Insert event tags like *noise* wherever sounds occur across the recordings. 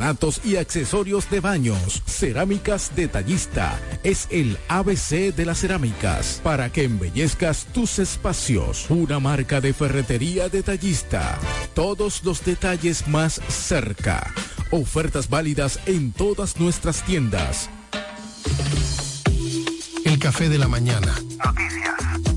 porcelanatos y accesorios de baños. Cerámica Detallista es el ABC de las cerámicas para que embellezcas tus espacios. Una marca de ferretería detallista. Todos los detalles más cerca. Ofertas válidas en todas nuestras tiendas. El café de la mañana. Noticias.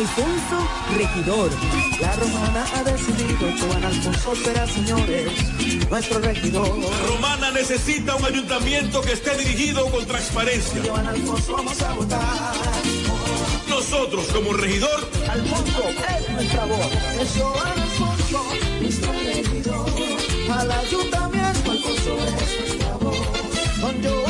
Alfonso, regidor. La romana ha decidido, Joan Alfonso será, señores, nuestro regidor. Romana necesita un ayuntamiento que esté dirigido con transparencia. Joan Alfonso vamos a votar. Nosotros, como regidor, Alfonso es nuestra voz. Es Joan Alfonso, nuestro regidor. Al ayuntamiento, Alfonso es nuestra voz. Con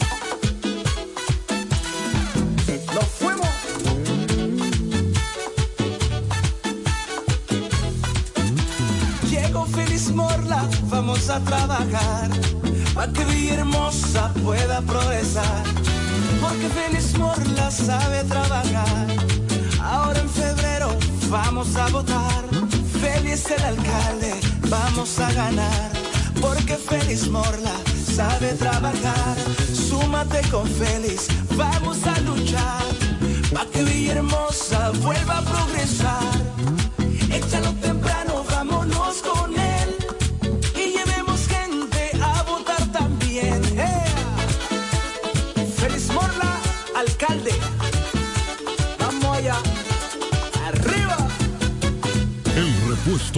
Nos fuimos. Llegó Félix Morla, vamos a trabajar para que Villahermosa pueda progresar. Porque Félix Morla sabe trabajar. Ahora en febrero vamos a votar. Félix el alcalde, vamos a ganar. Porque Félix Morla sabe trabajar. Súmate con Félix, vamos a luchar. Pa' que Villahermosa vuelva a progresar.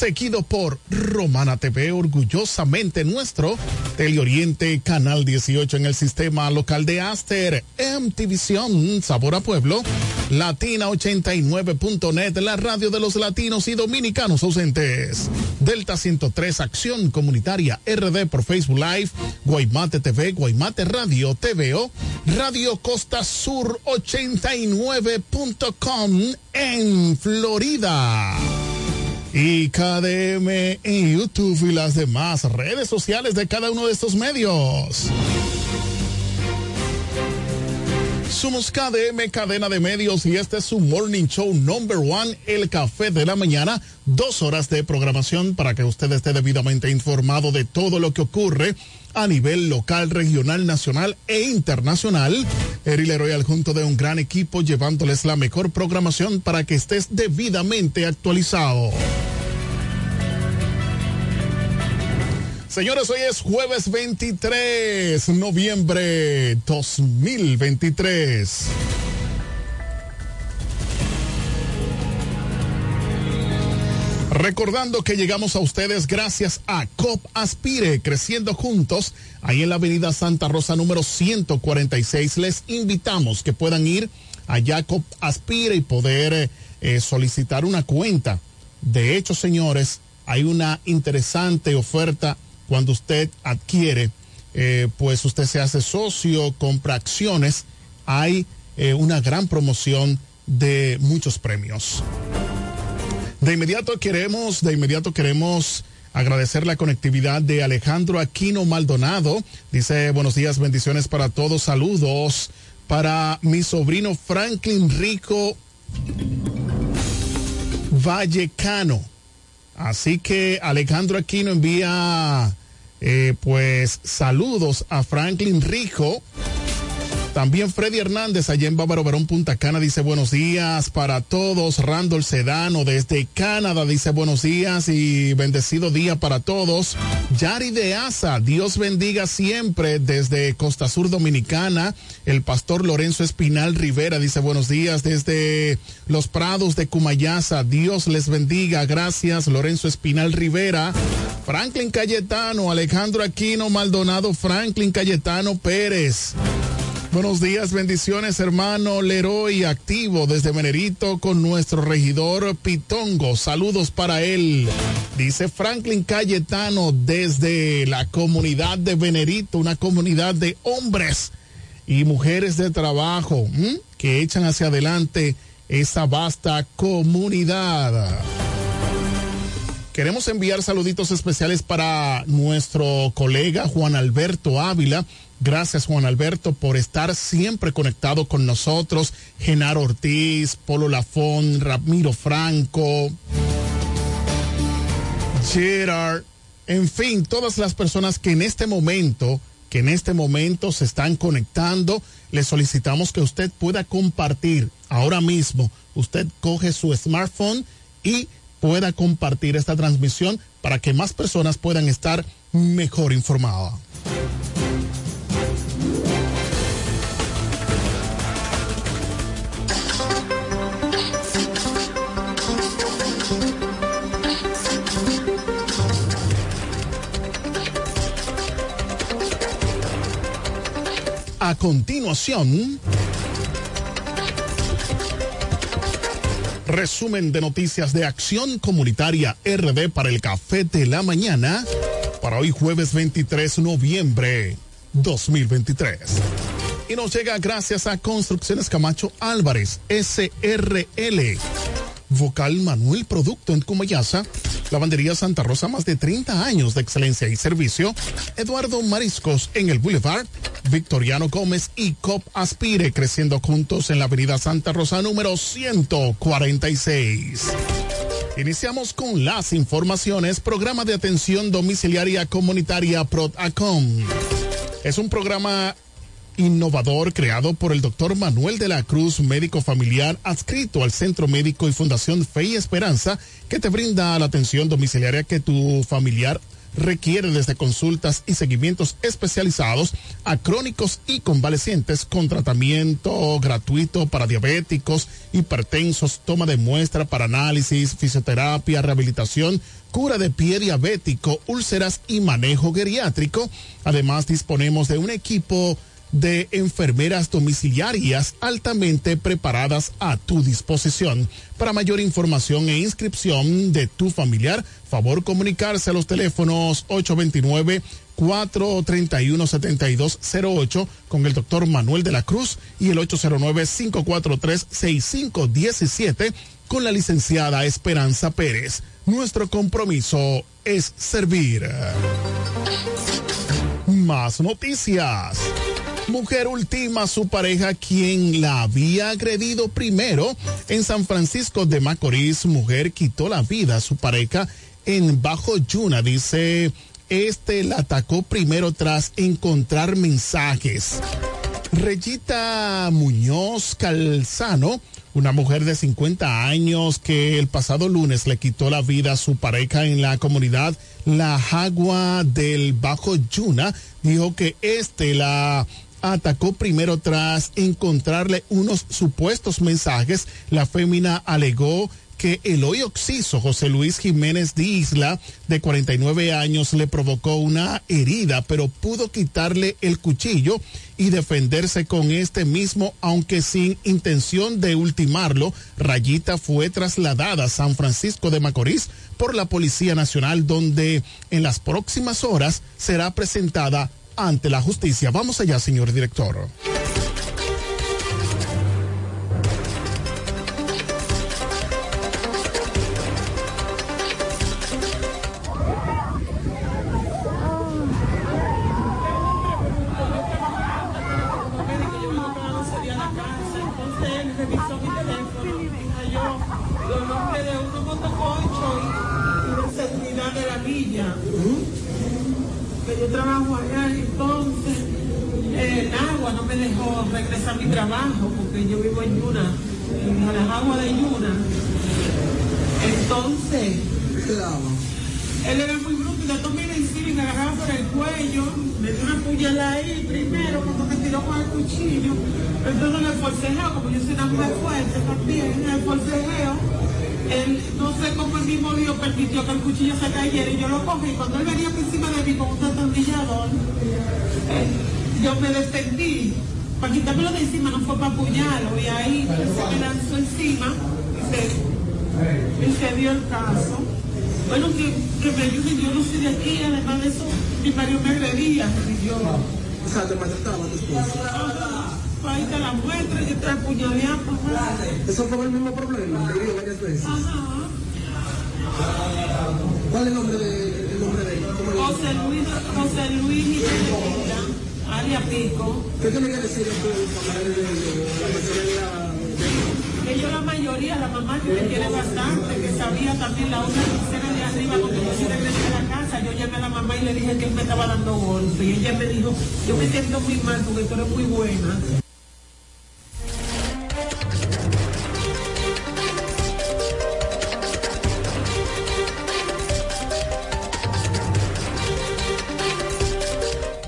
seguido por Romana TV, orgullosamente nuestro, Teleoriente, Canal 18 en el sistema local de Aster, MTVision, Sabor a Pueblo, Latina89.net, la radio de los latinos y dominicanos ausentes, Delta 103, Acción Comunitaria, RD por Facebook Live, Guaymate TV, Guaymate Radio, TVO, Radio Costa Sur 89.com en Florida y KDM en YouTube y las demás redes sociales de cada uno de estos medios. Somos KDM Cadena de Medios y este es su Morning Show Number One, El Café de la Mañana. Dos horas de programación para que usted esté debidamente informado de todo lo que ocurre a nivel local, regional, nacional e internacional. Eri Leroy al junto de un gran equipo llevándoles la mejor programación para que estés debidamente actualizado. Señores, hoy es jueves 23 noviembre 2023. Recordando que llegamos a ustedes gracias a COP Aspire, creciendo juntos, ahí en la avenida Santa Rosa número 146. Les invitamos que puedan ir a COP Aspire y poder eh, solicitar una cuenta. De hecho, señores, hay una interesante oferta cuando usted adquiere, eh, pues usted se hace socio, compra acciones, hay eh, una gran promoción de muchos premios. De inmediato queremos, de inmediato queremos agradecer la conectividad de Alejandro Aquino Maldonado. Dice, buenos días, bendiciones para todos, saludos para mi sobrino Franklin Rico Vallecano. Así que Alejandro Aquino envía eh, pues saludos a Franklin Rico también Freddy Hernández, allá en Bávaro Barón Punta Cana, dice buenos días para todos. Randall Sedano desde Canadá dice buenos días y bendecido día para todos. Yari de Asa, Dios bendiga siempre desde Costa Sur Dominicana. El pastor Lorenzo Espinal Rivera dice buenos días desde Los Prados de Cumayasa. Dios les bendiga. Gracias, Lorenzo Espinal Rivera. Franklin Cayetano, Alejandro Aquino Maldonado, Franklin Cayetano Pérez. Buenos días, bendiciones, hermano Leroy, activo desde Venerito con nuestro regidor Pitongo. Saludos para él. Dice Franklin Cayetano desde la comunidad de Venerito, una comunidad de hombres y mujeres de trabajo que echan hacia adelante esa vasta comunidad. Queremos enviar saluditos especiales para nuestro colega Juan Alberto Ávila, Gracias Juan Alberto por estar siempre conectado con nosotros. Genaro Ortiz, Polo Lafón, Ramiro Franco, Gerard, en fin, todas las personas que en este momento, que en este momento se están conectando, le solicitamos que usted pueda compartir ahora mismo. Usted coge su smartphone y pueda compartir esta transmisión para que más personas puedan estar mejor informadas. A continuación, resumen de noticias de Acción Comunitaria RD para el Café de la Mañana para hoy jueves 23 de noviembre 2023. Y nos llega gracias a Construcciones Camacho Álvarez, SRL. Vocal Manuel Producto en Cumayasa Lavandería Santa Rosa, más de 30 años de excelencia y servicio. Eduardo Mariscos en el Boulevard. Victoriano Gómez y COP Aspire creciendo juntos en la Avenida Santa Rosa número 146. Iniciamos con las informaciones. Programa de atención domiciliaria comunitaria PRODACOM. Es un programa innovador creado por el doctor Manuel de la Cruz, médico familiar adscrito al Centro Médico y Fundación Fe y Esperanza, que te brinda la atención domiciliaria que tu familiar requiere desde consultas y seguimientos especializados a crónicos y convalecientes con tratamiento gratuito para diabéticos, hipertensos, toma de muestra para análisis, fisioterapia, rehabilitación, cura de pie diabético, úlceras y manejo geriátrico. Además, disponemos de un equipo de enfermeras domiciliarias altamente preparadas a tu disposición. Para mayor información e inscripción de tu familiar, favor comunicarse a los teléfonos 829 431-7208 con el doctor Manuel de la Cruz y el 809-543-6517 con la licenciada Esperanza Pérez. Nuestro compromiso es servir. Más noticias. Mujer ultima a su pareja quien la había agredido primero en San Francisco de Macorís. Mujer quitó la vida a su pareja en Bajo Yuna. Dice, este la atacó primero tras encontrar mensajes. Reyita Muñoz Calzano, una mujer de 50 años que el pasado lunes le quitó la vida a su pareja en la comunidad La Jagua del Bajo Yuna, dijo que este la atacó primero tras encontrarle unos supuestos mensajes. La fémina alegó que el hoy oxiso José Luis Jiménez de Isla, de 49 años, le provocó una herida, pero pudo quitarle el cuchillo y defenderse con este mismo, aunque sin intención de ultimarlo. Rayita fue trasladada a San Francisco de Macorís por la Policía Nacional, donde en las próximas horas será presentada ante la justicia. Vamos allá, señor director. Y yo... O sea, te maltrataba tu esposo. Ahí te la muestra, yo te apuñalé a papá. ¿Eso fue el mismo problema? ¿Te dio varias veces? Ajá. ¿Cuál es el nombre de, el nombre de él? ¿Cómo le José Luis, José Luis Aria Pico. ¿Qué tiene que decir de la mayoría Ellos la mayoría, la mamá que me quiere bastante, que sabía también la otra tercera de arriba, cuando yo sí regresé a la llamé a la mamá y le dije que él me estaba dando golpe. Y ella me dijo, yo me siento muy mal porque tú eres muy buena.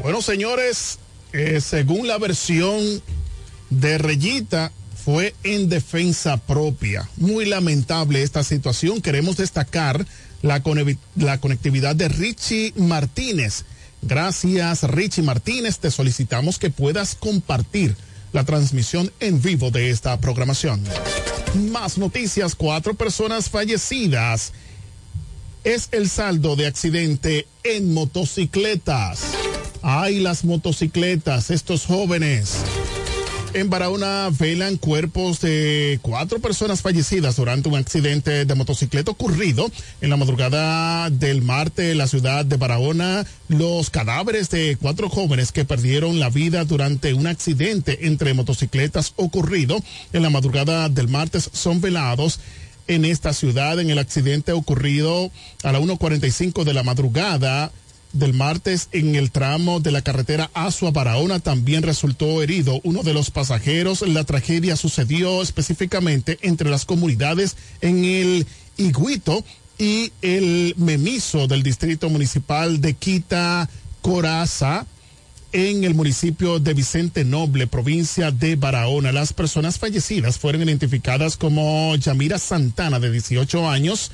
Bueno, señores, eh, según la versión de Reyita, fue en defensa propia. Muy lamentable esta situación. Queremos destacar la, conectividad de Richie Martínez. Gracias, Richie Martínez. Te solicitamos que puedas compartir la transmisión en vivo de esta programación. Más noticias, cuatro personas fallecidas. Es el saldo de accidente en motocicletas. Ay, las motocicletas, estos jóvenes. En Barahona velan cuerpos de cuatro personas fallecidas durante un accidente de motocicleta ocurrido en la madrugada del martes en la ciudad de Barahona. Los cadáveres de cuatro jóvenes que perdieron la vida durante un accidente entre motocicletas ocurrido en la madrugada del martes son velados en esta ciudad en el accidente ocurrido a la 1.45 de la madrugada del martes en el tramo de la carretera Asua Barahona también resultó herido uno de los pasajeros. La tragedia sucedió específicamente entre las comunidades en el Iguito y el Memiso del distrito municipal de Quita Coraza en el municipio de Vicente Noble, provincia de Barahona. Las personas fallecidas fueron identificadas como Yamira Santana, de 18 años,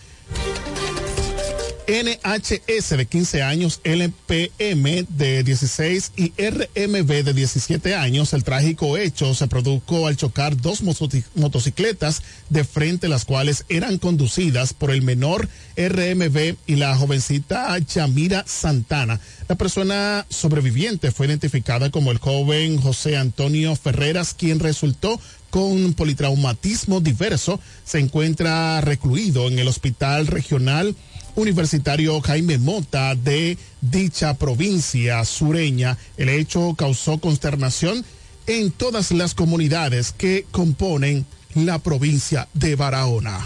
NHS de 15 años, LPM de 16 y RMB de 17 años. El trágico hecho se produjo al chocar dos motocicletas de frente, las cuales eran conducidas por el menor RMB y la jovencita Yamira Santana. La persona sobreviviente fue identificada como el joven José Antonio Ferreras, quien resultó con politraumatismo diverso. Se encuentra recluido en el Hospital Regional Universitario Jaime Mota de dicha provincia sureña. El hecho causó consternación en todas las comunidades que componen la provincia de Barahona.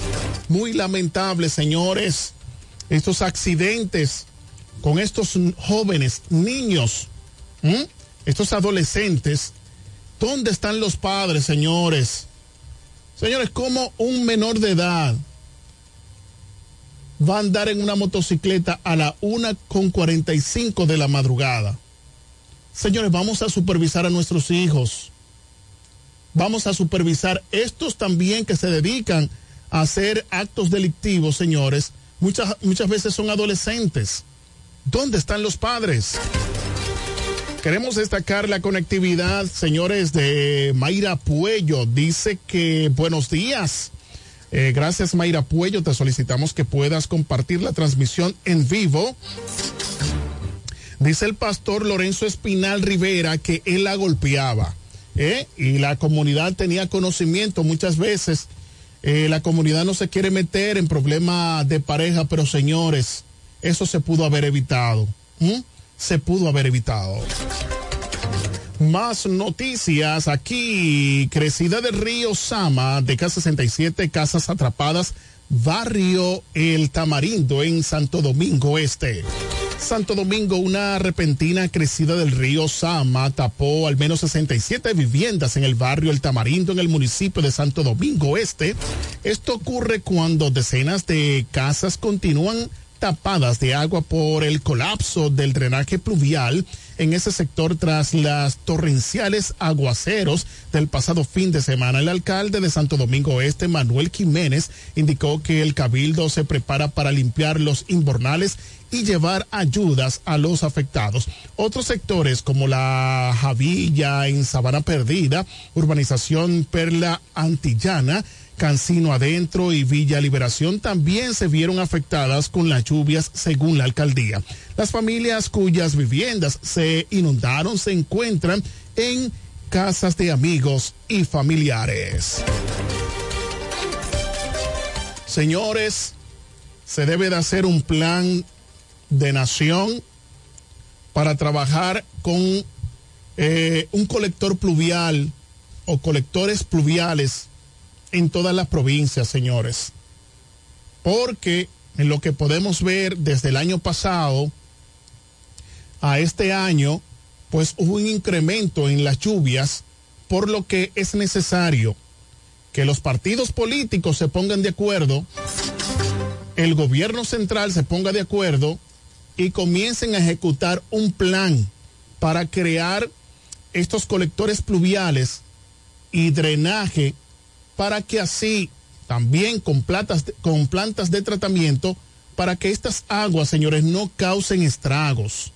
Muy lamentable, señores, estos accidentes con estos jóvenes, niños, estos adolescentes. ¿Dónde están los padres, señores? Señores, como un menor de edad va a andar en una motocicleta a la una con 45 de la madrugada. Señores, vamos a supervisar a nuestros hijos. Vamos a supervisar estos también que se dedican a hacer actos delictivos, señores. Muchas, muchas veces son adolescentes. ¿Dónde están los padres? Queremos destacar la conectividad, señores, de Mayra Puello. Dice que buenos días. Eh, gracias Mayra Puello, te solicitamos que puedas compartir la transmisión en vivo. Dice el pastor Lorenzo Espinal Rivera que él la golpeaba ¿eh? y la comunidad tenía conocimiento muchas veces. Eh, la comunidad no se quiere meter en problemas de pareja, pero señores, eso se pudo haber evitado. Se pudo haber evitado. Más noticias aquí. Crecida del río Sama de K67, casas atrapadas, barrio El Tamarindo en Santo Domingo Este. Santo Domingo, una repentina crecida del río Sama tapó al menos 67 viviendas en el barrio El Tamarindo en el municipio de Santo Domingo Este. Esto ocurre cuando decenas de casas continúan tapadas de agua por el colapso del drenaje pluvial en ese sector tras las torrenciales aguaceros del pasado fin de semana. El alcalde de Santo Domingo Este, Manuel Jiménez, indicó que el cabildo se prepara para limpiar los invernales y llevar ayudas a los afectados. Otros sectores como la Javilla en Sabana Perdida, urbanización Perla Antillana, Cancino Adentro y Villa Liberación también se vieron afectadas con las lluvias según la alcaldía. Las familias cuyas viviendas se inundaron se encuentran en casas de amigos y familiares. Señores, se debe de hacer un plan de nación para trabajar con eh, un colector pluvial o colectores pluviales en todas las provincias, señores. Porque en lo que podemos ver desde el año pasado a este año, pues hubo un incremento en las lluvias, por lo que es necesario que los partidos políticos se pongan de acuerdo, el gobierno central se ponga de acuerdo y comiencen a ejecutar un plan para crear estos colectores pluviales y drenaje para que así también con, plantas, con plantas de tratamiento para que estas aguas, señores, no causen estragos.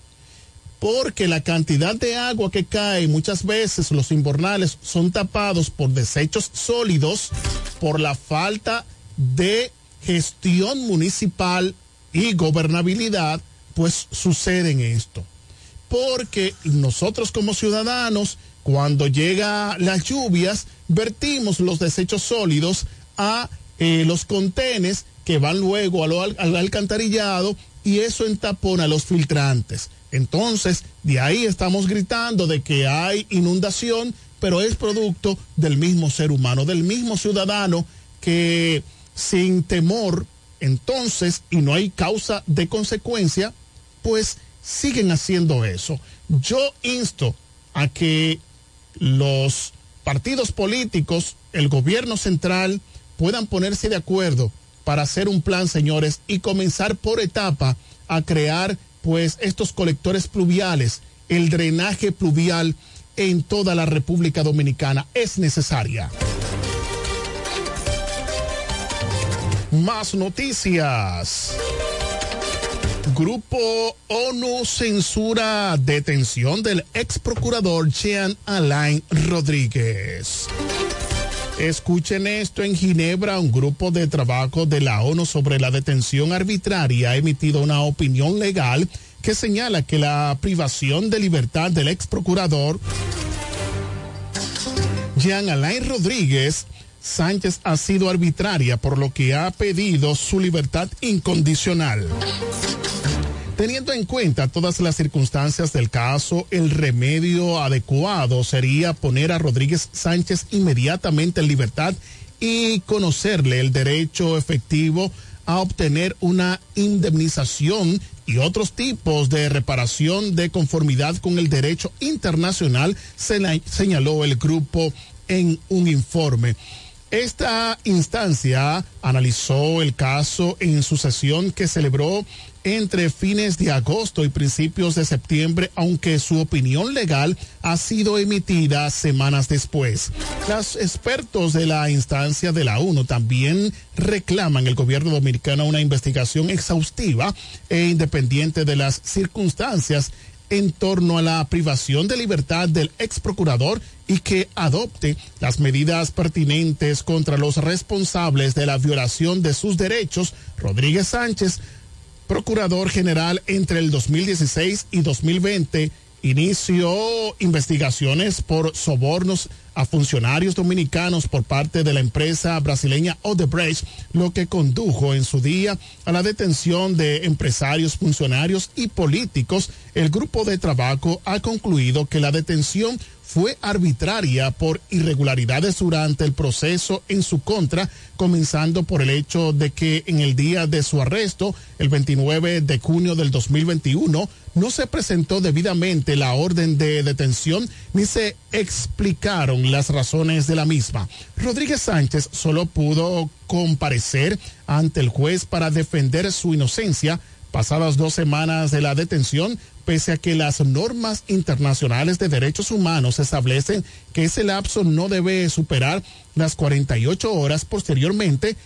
Porque la cantidad de agua que cae, muchas veces los invernales son tapados por desechos sólidos, por la falta de gestión municipal y gobernabilidad, pues sucede en esto. Porque nosotros como ciudadanos, cuando llega las lluvias, vertimos los desechos sólidos a eh, los contenes que van luego al alcantarillado y eso entapona los filtrantes. Entonces, de ahí estamos gritando de que hay inundación, pero es producto del mismo ser humano, del mismo ciudadano que sin temor, entonces, y no hay causa de consecuencia, pues siguen haciendo eso. Yo insto a que los partidos políticos, el gobierno central, puedan ponerse de acuerdo para hacer un plan, señores, y comenzar por etapa a crear pues estos colectores pluviales, el drenaje pluvial en toda la República Dominicana es necesaria. Más noticias. Grupo ONU censura detención del ex procurador Jean Alain Rodríguez. Escuchen esto, en Ginebra un grupo de trabajo de la ONU sobre la detención arbitraria ha emitido una opinión legal que señala que la privación de libertad del ex procurador Jean Alain Rodríguez Sánchez ha sido arbitraria por lo que ha pedido su libertad incondicional. Teniendo en cuenta todas las circunstancias del caso, el remedio adecuado sería poner a Rodríguez Sánchez inmediatamente en libertad y conocerle el derecho efectivo a obtener una indemnización y otros tipos de reparación de conformidad con el derecho internacional, señaló el grupo en un informe. Esta instancia analizó el caso en su sesión que celebró entre fines de agosto y principios de septiembre, aunque su opinión legal ha sido emitida semanas después. Los expertos de la instancia de la ONU también reclaman el gobierno dominicano una investigación exhaustiva e independiente de las circunstancias en torno a la privación de libertad del ex procurador y que adopte las medidas pertinentes contra los responsables de la violación de sus derechos, Rodríguez Sánchez, procurador general entre el 2016 y 2020, inició investigaciones por sobornos a funcionarios dominicanos por parte de la empresa brasileña Odebrecht, lo que condujo en su día a la detención de empresarios, funcionarios y políticos. El grupo de trabajo ha concluido que la detención fue arbitraria por irregularidades durante el proceso en su contra, comenzando por el hecho de que en el día de su arresto, el 29 de junio del 2021, no se presentó debidamente la orden de detención ni se explicaron las razones de la misma. Rodríguez Sánchez solo pudo comparecer ante el juez para defender su inocencia pasadas dos semanas de la detención, pese a que las normas internacionales de derechos humanos establecen que ese lapso no debe superar las 48 horas posteriormente,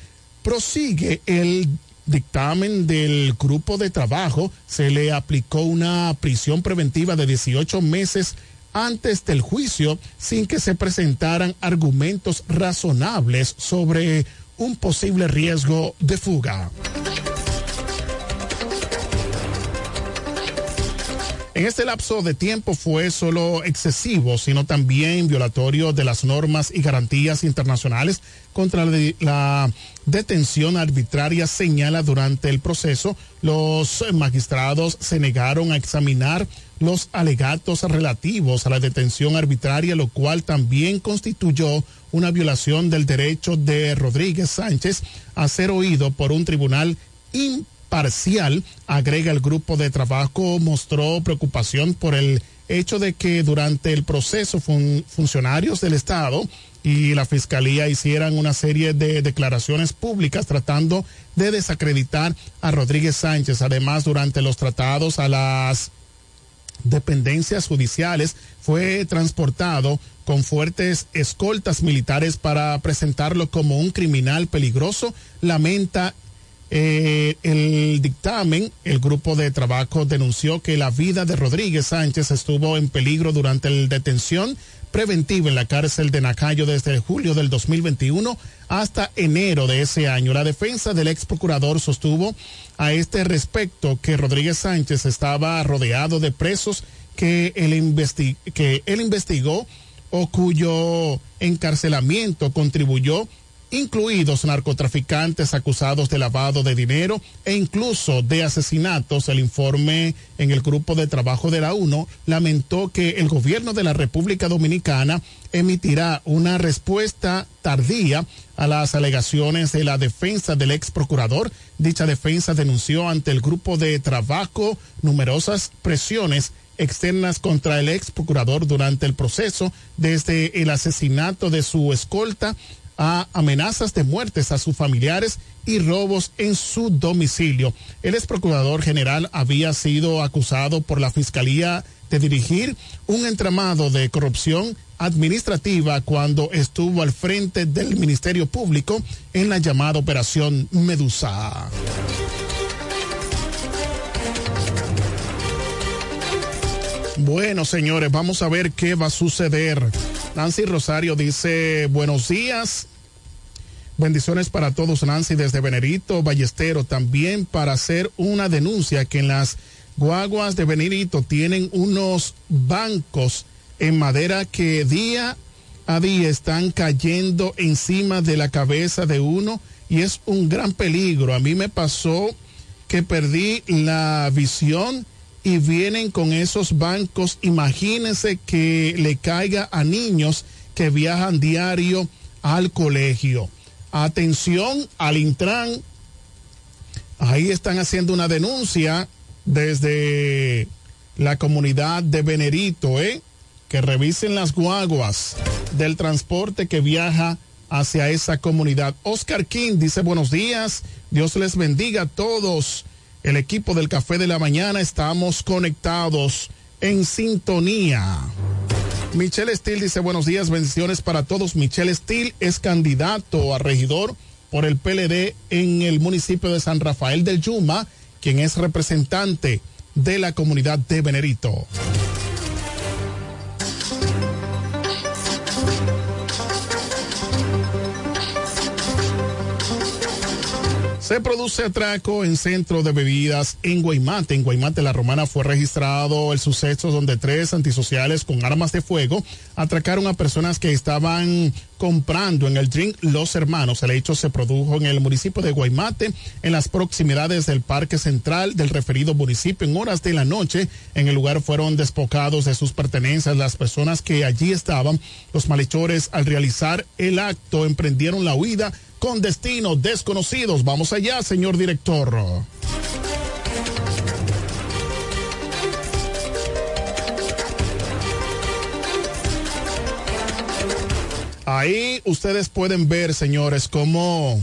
prosigue el dictamen del grupo de trabajo, se le aplicó una prisión preventiva de 18 meses antes del juicio sin que se presentaran argumentos razonables sobre un posible riesgo de fuga. En este lapso de tiempo fue solo excesivo, sino también violatorio de las normas y garantías internacionales contra la detención arbitraria, señala durante el proceso. Los magistrados se negaron a examinar los alegatos relativos a la detención arbitraria, lo cual también constituyó una violación del derecho de Rodríguez Sánchez a ser oído por un tribunal parcial, agrega el grupo de trabajo, mostró preocupación por el hecho de que durante el proceso funcionarios del Estado y la Fiscalía hicieran una serie de declaraciones públicas tratando de desacreditar a Rodríguez Sánchez. Además, durante los tratados a las dependencias judiciales fue transportado con fuertes escoltas militares para presentarlo como un criminal peligroso, lamenta eh, el dictamen, el grupo de trabajo denunció que la vida de Rodríguez Sánchez estuvo en peligro durante la detención preventiva en la cárcel de Nacayo desde julio del 2021 hasta enero de ese año. La defensa del ex procurador sostuvo a este respecto que Rodríguez Sánchez estaba rodeado de presos que él, que él investigó o cuyo encarcelamiento contribuyó incluidos narcotraficantes acusados de lavado de dinero e incluso de asesinatos. El informe en el grupo de trabajo de la UNO lamentó que el gobierno de la República Dominicana emitirá una respuesta tardía a las alegaciones de la defensa del ex procurador. Dicha defensa denunció ante el grupo de trabajo numerosas presiones externas contra el ex procurador durante el proceso, desde el asesinato de su escolta a amenazas de muertes a sus familiares y robos en su domicilio. El ex procurador general había sido acusado por la Fiscalía de dirigir un entramado de corrupción administrativa cuando estuvo al frente del Ministerio Público en la llamada Operación Medusa. Bueno, señores, vamos a ver qué va a suceder. Nancy Rosario dice, buenos días. Bendiciones para todos, Nancy, desde Venerito, Ballestero, también para hacer una denuncia que en las guaguas de Venerito tienen unos bancos en madera que día a día están cayendo encima de la cabeza de uno y es un gran peligro. A mí me pasó que perdí la visión y vienen con esos bancos. Imagínense que le caiga a niños que viajan diario al colegio. Atención al Intran. Ahí están haciendo una denuncia desde la comunidad de Venerito, ¿eh? Que revisen las guaguas del transporte que viaja hacia esa comunidad. Oscar King dice buenos días. Dios les bendiga a todos. El equipo del Café de la Mañana estamos conectados en sintonía. Michelle Steele dice buenos días, bendiciones para todos. Michelle Steele es candidato a regidor por el PLD en el municipio de San Rafael del Yuma, quien es representante de la comunidad de Venerito. Se produce atraco en centro de bebidas en Guaymate. En Guaymate, la Romana, fue registrado el suceso donde tres antisociales con armas de fuego atracaron a personas que estaban comprando en el drink Los Hermanos. El hecho se produjo en el municipio de Guaymate, en las proximidades del Parque Central del referido municipio. En horas de la noche, en el lugar fueron despojados de sus pertenencias las personas que allí estaban. Los malhechores, al realizar el acto, emprendieron la huida con destinos desconocidos. Vamos allá, señor director. Ahí ustedes pueden ver, señores, cómo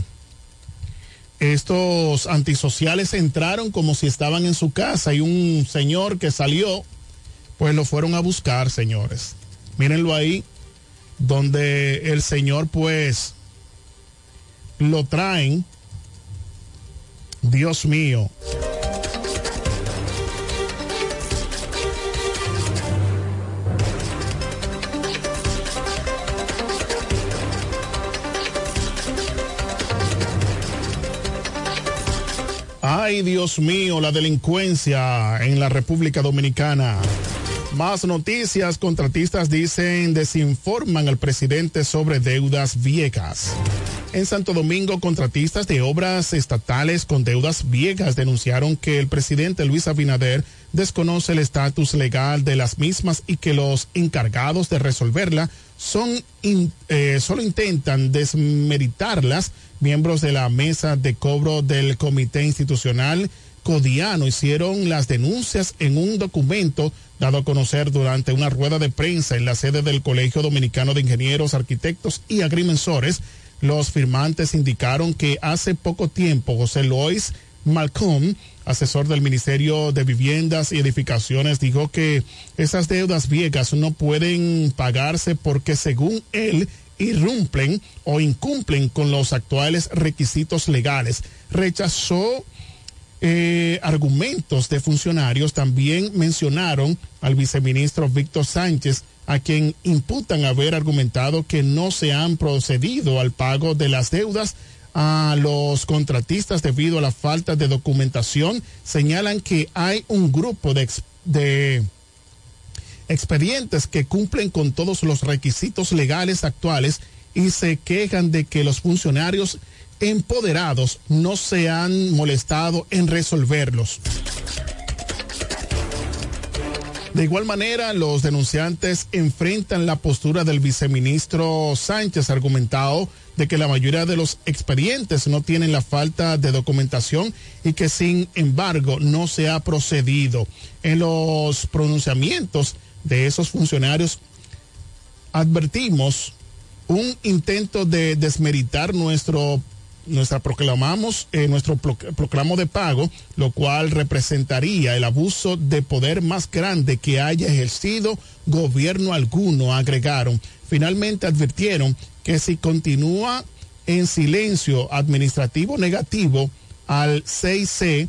estos antisociales entraron como si estaban en su casa y un señor que salió, pues lo fueron a buscar, señores. Mírenlo ahí, donde el señor pues lo traen. Dios mío. Ay, Dios mío, la delincuencia en la República Dominicana. Más noticias, contratistas dicen desinforman al presidente sobre deudas viejas. En Santo Domingo, contratistas de obras estatales con deudas viejas denunciaron que el presidente Luis Abinader desconoce el estatus legal de las mismas y que los encargados de resolverla son eh, solo intentan desmeritarlas. Miembros de la mesa de cobro del comité institucional Codiano hicieron las denuncias en un documento dado a conocer durante una rueda de prensa en la sede del Colegio Dominicano de Ingenieros, Arquitectos y Agrimensores. Los firmantes indicaron que hace poco tiempo José Lois Malcolm, asesor del Ministerio de Viviendas y Edificaciones, dijo que esas deudas viejas no pueden pagarse porque según él irrumplen o incumplen con los actuales requisitos legales. Rechazó eh, argumentos de funcionarios. También mencionaron al viceministro Víctor Sánchez, a quien imputan haber argumentado que no se han procedido al pago de las deudas a los contratistas debido a la falta de documentación. Señalan que hay un grupo de, de expedientes que cumplen con todos los requisitos legales actuales y se quejan de que los funcionarios empoderados no se han molestado en resolverlos. De igual manera, los denunciantes enfrentan la postura del viceministro Sánchez, argumentado de que la mayoría de los expedientes no tienen la falta de documentación y que sin embargo no se ha procedido. En los pronunciamientos de esos funcionarios advertimos un intento de desmeritar nuestro nuestra proclamamos eh, nuestro proclamo de pago, lo cual representaría el abuso de poder más grande que haya ejercido gobierno alguno, agregaron. Finalmente advirtieron que si continúa en silencio administrativo negativo al 6C,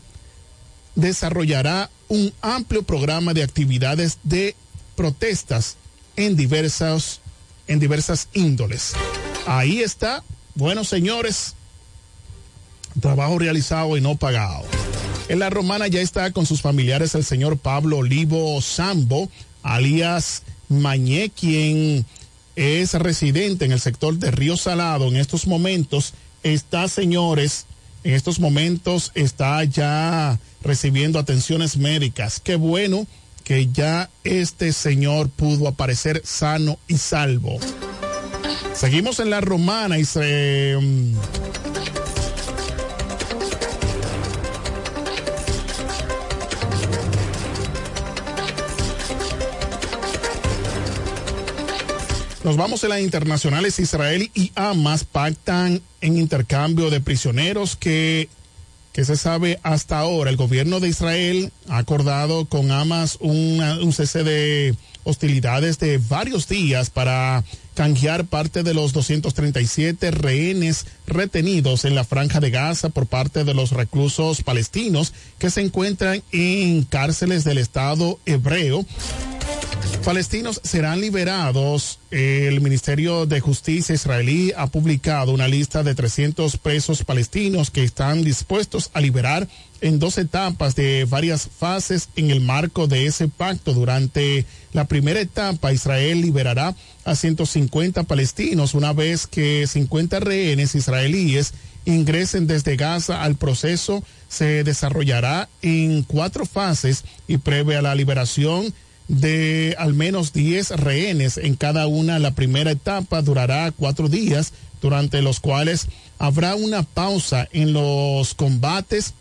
desarrollará un amplio programa de actividades de protestas en diversas, en diversas índoles. Ahí está. Bueno, señores, trabajo realizado y no pagado. En la romana ya está con sus familiares el señor Pablo Olivo Sambo, alias Mañé, quien es residente en el sector de Río Salado. En estos momentos está, señores, en estos momentos está ya recibiendo atenciones médicas. Qué bueno que ya este señor pudo aparecer sano y salvo. Seguimos en la romana y se... Nos vamos a las internacionales. Israel y Hamas pactan en intercambio de prisioneros que, que se sabe hasta ahora. El gobierno de Israel ha acordado con Hamas un cese de hostilidades de varios días para canjear parte de los 237 rehenes retenidos en la franja de Gaza por parte de los reclusos palestinos que se encuentran en cárceles del Estado hebreo Palestinos serán liberados. El Ministerio de Justicia israelí ha publicado una lista de 300 presos palestinos que están dispuestos a liberar en dos etapas de varias fases en el marco de ese pacto. Durante la primera etapa, Israel liberará a 150 palestinos una vez que 50 rehenes israelíes ingresen desde Gaza al proceso se desarrollará en cuatro fases y prevé a la liberación de al menos 10 rehenes en cada una. La primera etapa durará cuatro días, durante los cuales habrá una pausa en los combates.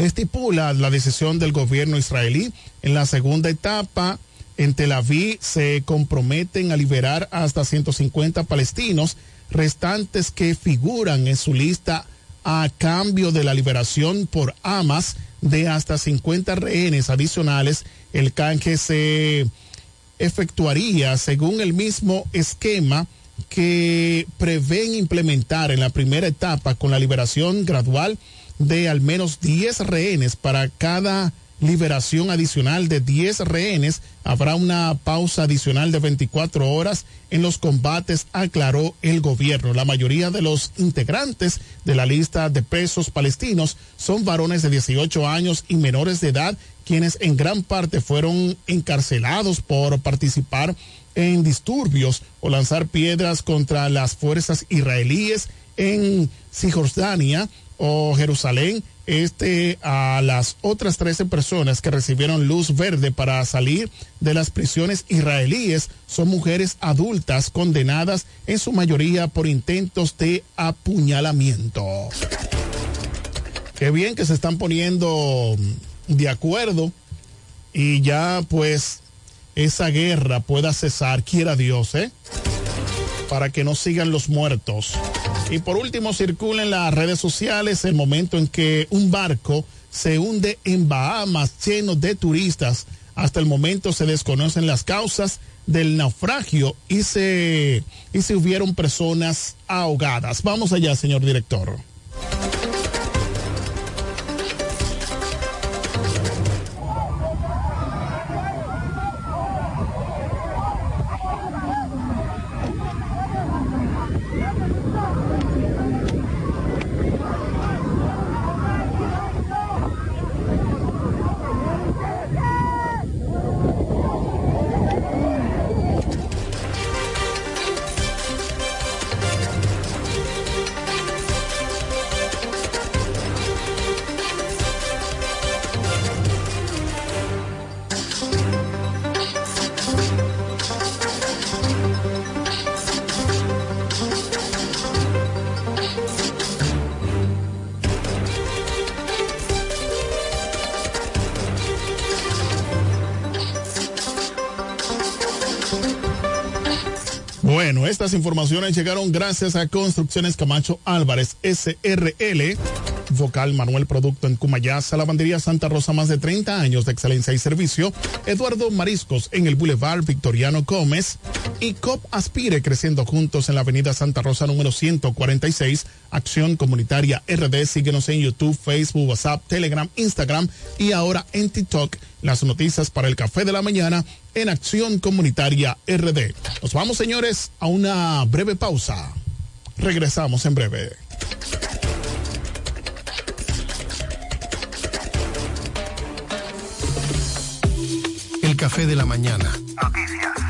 Estipula la decisión del gobierno israelí. En la segunda etapa, en Tel Aviv se comprometen a liberar hasta 150 palestinos restantes que figuran en su lista a cambio de la liberación por Hamas de hasta 50 rehenes adicionales el canje se efectuaría según el mismo esquema que prevén implementar en la primera etapa con la liberación gradual de al menos 10 rehenes para cada liberación adicional de 10 rehenes. Habrá una pausa adicional de 24 horas en los combates, aclaró el gobierno. La mayoría de los integrantes de la lista de presos palestinos son varones de 18 años y menores de edad, quienes en gran parte fueron encarcelados por participar en disturbios o lanzar piedras contra las fuerzas israelíes en Cisjordania o Jerusalén este a las otras 13 personas que recibieron luz verde para salir de las prisiones israelíes son mujeres adultas condenadas en su mayoría por intentos de apuñalamiento. Qué bien que se están poniendo de acuerdo y ya pues esa guerra pueda cesar, quiera Dios, ¿eh? Para que no sigan los muertos. Y por último, circula en las redes sociales el momento en que un barco se hunde en Bahamas lleno de turistas. Hasta el momento se desconocen las causas del naufragio y se, y se hubieron personas ahogadas. Vamos allá, señor director. Informaciones llegaron gracias a Construcciones Camacho Álvarez SRL, Vocal Manuel Producto en Cumayasa, Lavandería Santa Rosa, más de 30 años de excelencia y servicio, Eduardo Mariscos en el Boulevard Victoriano Gómez y COP Aspire creciendo juntos en la Avenida Santa Rosa número 146, Acción Comunitaria RD, síguenos en YouTube, Facebook, WhatsApp, Telegram, Instagram y ahora en TikTok. Las noticias para el café de la mañana en Acción Comunitaria RD. Nos vamos, señores, a una breve pausa. Regresamos en breve. El café de la mañana. Noticias.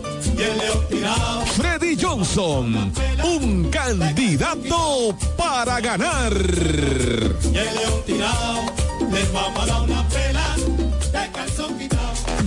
Freddy Johnson, un candidato para ganar.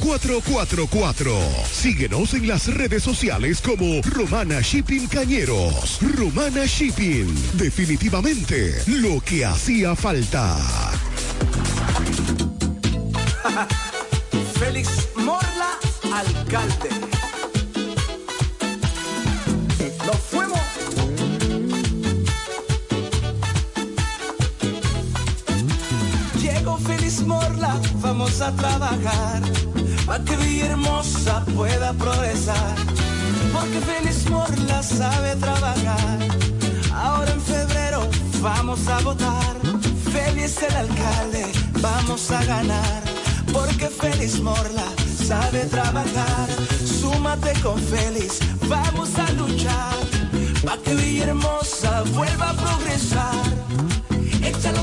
4444. Síguenos en las redes sociales como Romana Shipping Cañeros. Romana Shipping. Definitivamente lo que hacía falta. *laughs* Félix Morla, alcalde. Nos fuimos. Llegó Félix Morla, vamos a trabajar. Para que Villahermosa pueda progresar. Porque Félix Morla sabe trabajar. Ahora en febrero vamos a votar. Félix el alcalde, vamos a ganar. Porque Félix Morla sabe trabajar. Súmate con Félix, vamos a luchar. Para que Villahermosa vuelva a progresar. Échalo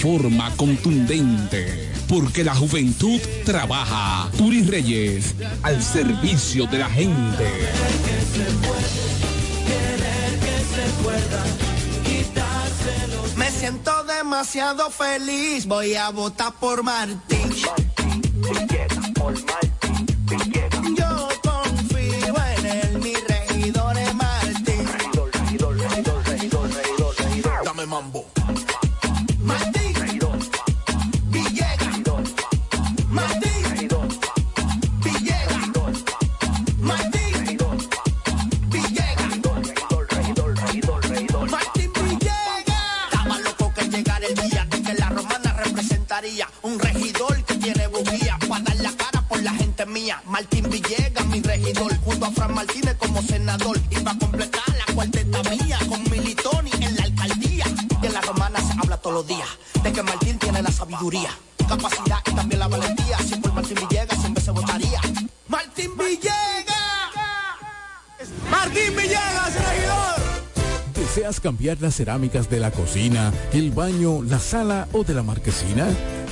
forma contundente. Porque la juventud trabaja. Turi Reyes, al servicio de la gente. Me siento demasiado feliz, voy a votar por Martín. Yo ¿Deseas cambiar las cerámicas de la cocina, el baño, la sala o de la marquesina?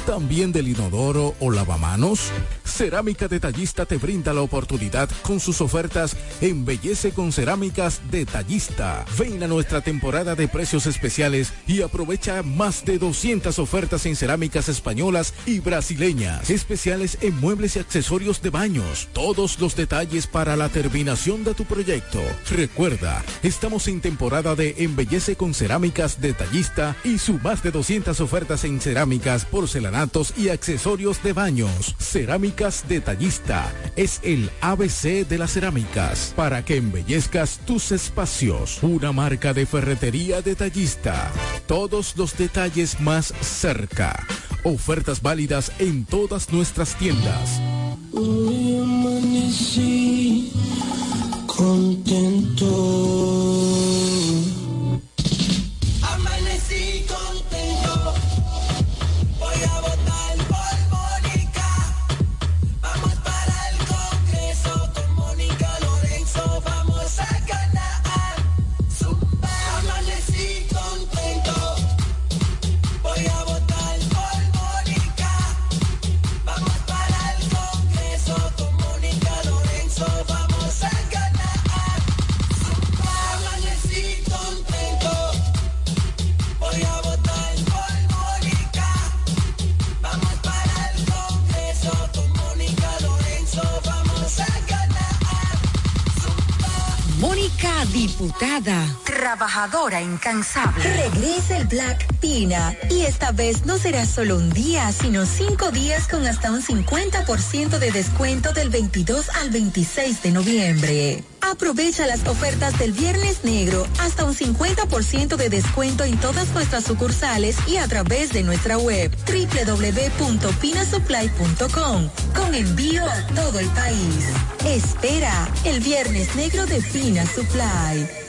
¿También del inodoro o lavamanos? Cerámica Detallista te brinda la oportunidad con sus ofertas Embellece con Cerámicas Detallista. Ven a nuestra temporada de precios especiales y aprovecha más de 200 ofertas en cerámicas españolas y brasileñas. Especiales en muebles y accesorios de baños. Todos los detalles para la terminación de tu proyecto. Recuerda, estamos en temporada de Embellece con Cerámicas Detallista y su más de 200 ofertas en cerámicas, porcelanatos y accesorios de baños. Cerámicas Detallista es el ABC de las cerámicas para que embellezcas tus espacios. Una marca de ferretería detallista. Todos los detalles más cerca. Ofertas válidas en todas nuestras tiendas. Hoy amanecí contento. Diputada. Trabajadora incansable. Regresa el Black Pina y esta vez no será solo un día, sino cinco días con hasta un 50% de descuento del 22 al 26 de noviembre. Aprovecha las ofertas del Viernes Negro, hasta un 50% de descuento en todas nuestras sucursales y a través de nuestra web www.pinasupply.com con envío a todo el país. Espera el Viernes Negro de Pina Supply.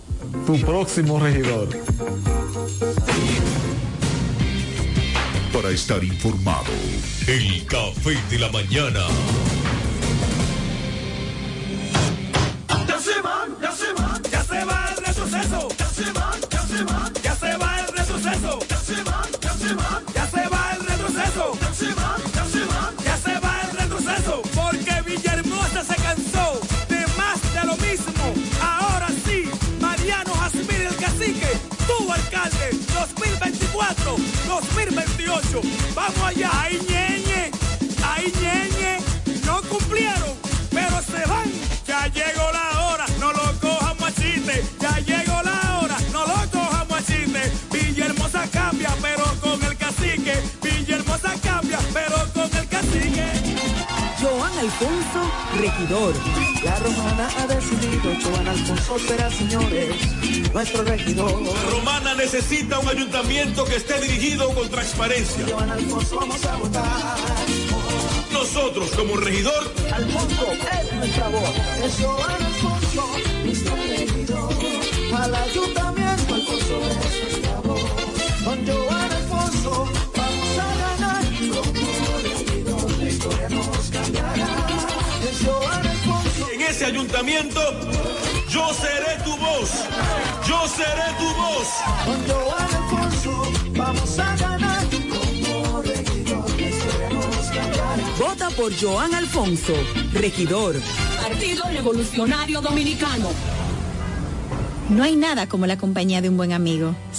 tu próximo regidor. Para estar informado, el café de la mañana. Ya se va, ya se va, ya se va el retroceso. Ya se va, 2028. negocio. Vamos allá. Ay, ñeñe, ay, ñeñe, no cumplieron, pero se van. Ya llegó la hora, no lo cojamos a chiste. Ya llegó la hora, no lo cojamos a chiste. Villahermosa cambia, pero con el cacique. Villahermosa cambia, pero con el cacique. Joan Alfonso, regidor. La romana ha decidido, Joan Alfonso será, señores, nuestro regidor. Romana necesita un ayuntamiento que esté dirigido con transparencia. Vamos a votar. Nosotros como regidor, Alfonso es nuestra voz. Es Joan Alfonso, nuestro regidor. Al ayuntamiento Alfonso es nuestra voz. Con Joan Alfonso vamos a ganar. Como regidor la historia nos cambiará. Es Joan Alfonso. en ese ayuntamiento, yo seré tu voz. Yo seré tu voz. Con Joan Alfonso vamos a ganar. Como regidor cambiará. Vota por Joan Alfonso, regidor. Partido Revolucionario Dominicano. No hay nada como la compañía de un buen amigo.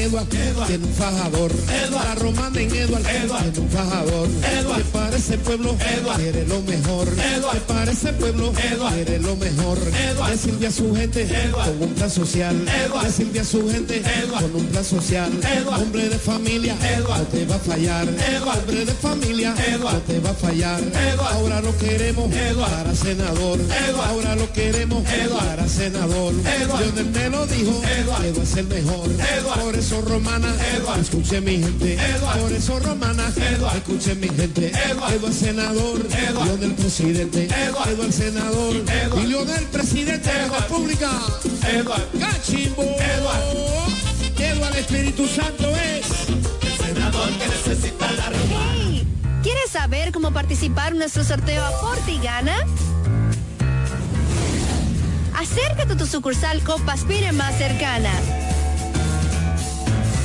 Eduard, tiene un fajador. La romana en Eduard, tiene un fajador. Que para ese pueblo quiere lo mejor. Que para ese pueblo quiere lo mejor. Le sirve a su gente con un plan social. Le sirve a su gente con un plan social. Hombre de familia, no te va a fallar. Hombre de familia, no te va a fallar. Ahora lo queremos para senador. Ahora lo queremos para senador. Lionel me lo dijo, Eduard es el mejor. Por eso romana, escuche mi gente. Por eso romana, escuche mi gente. Eduard senador, Lionel presidente. Eduard senador y Lionel presidente de la República. Cachimbo. Eduard Espíritu Santo es el senador que necesita la romana. Hey, ¿Quieres saber cómo participar en nuestro sorteo Aporte y Gana? Acércate a tu sucursal Copa Aspire más cercana.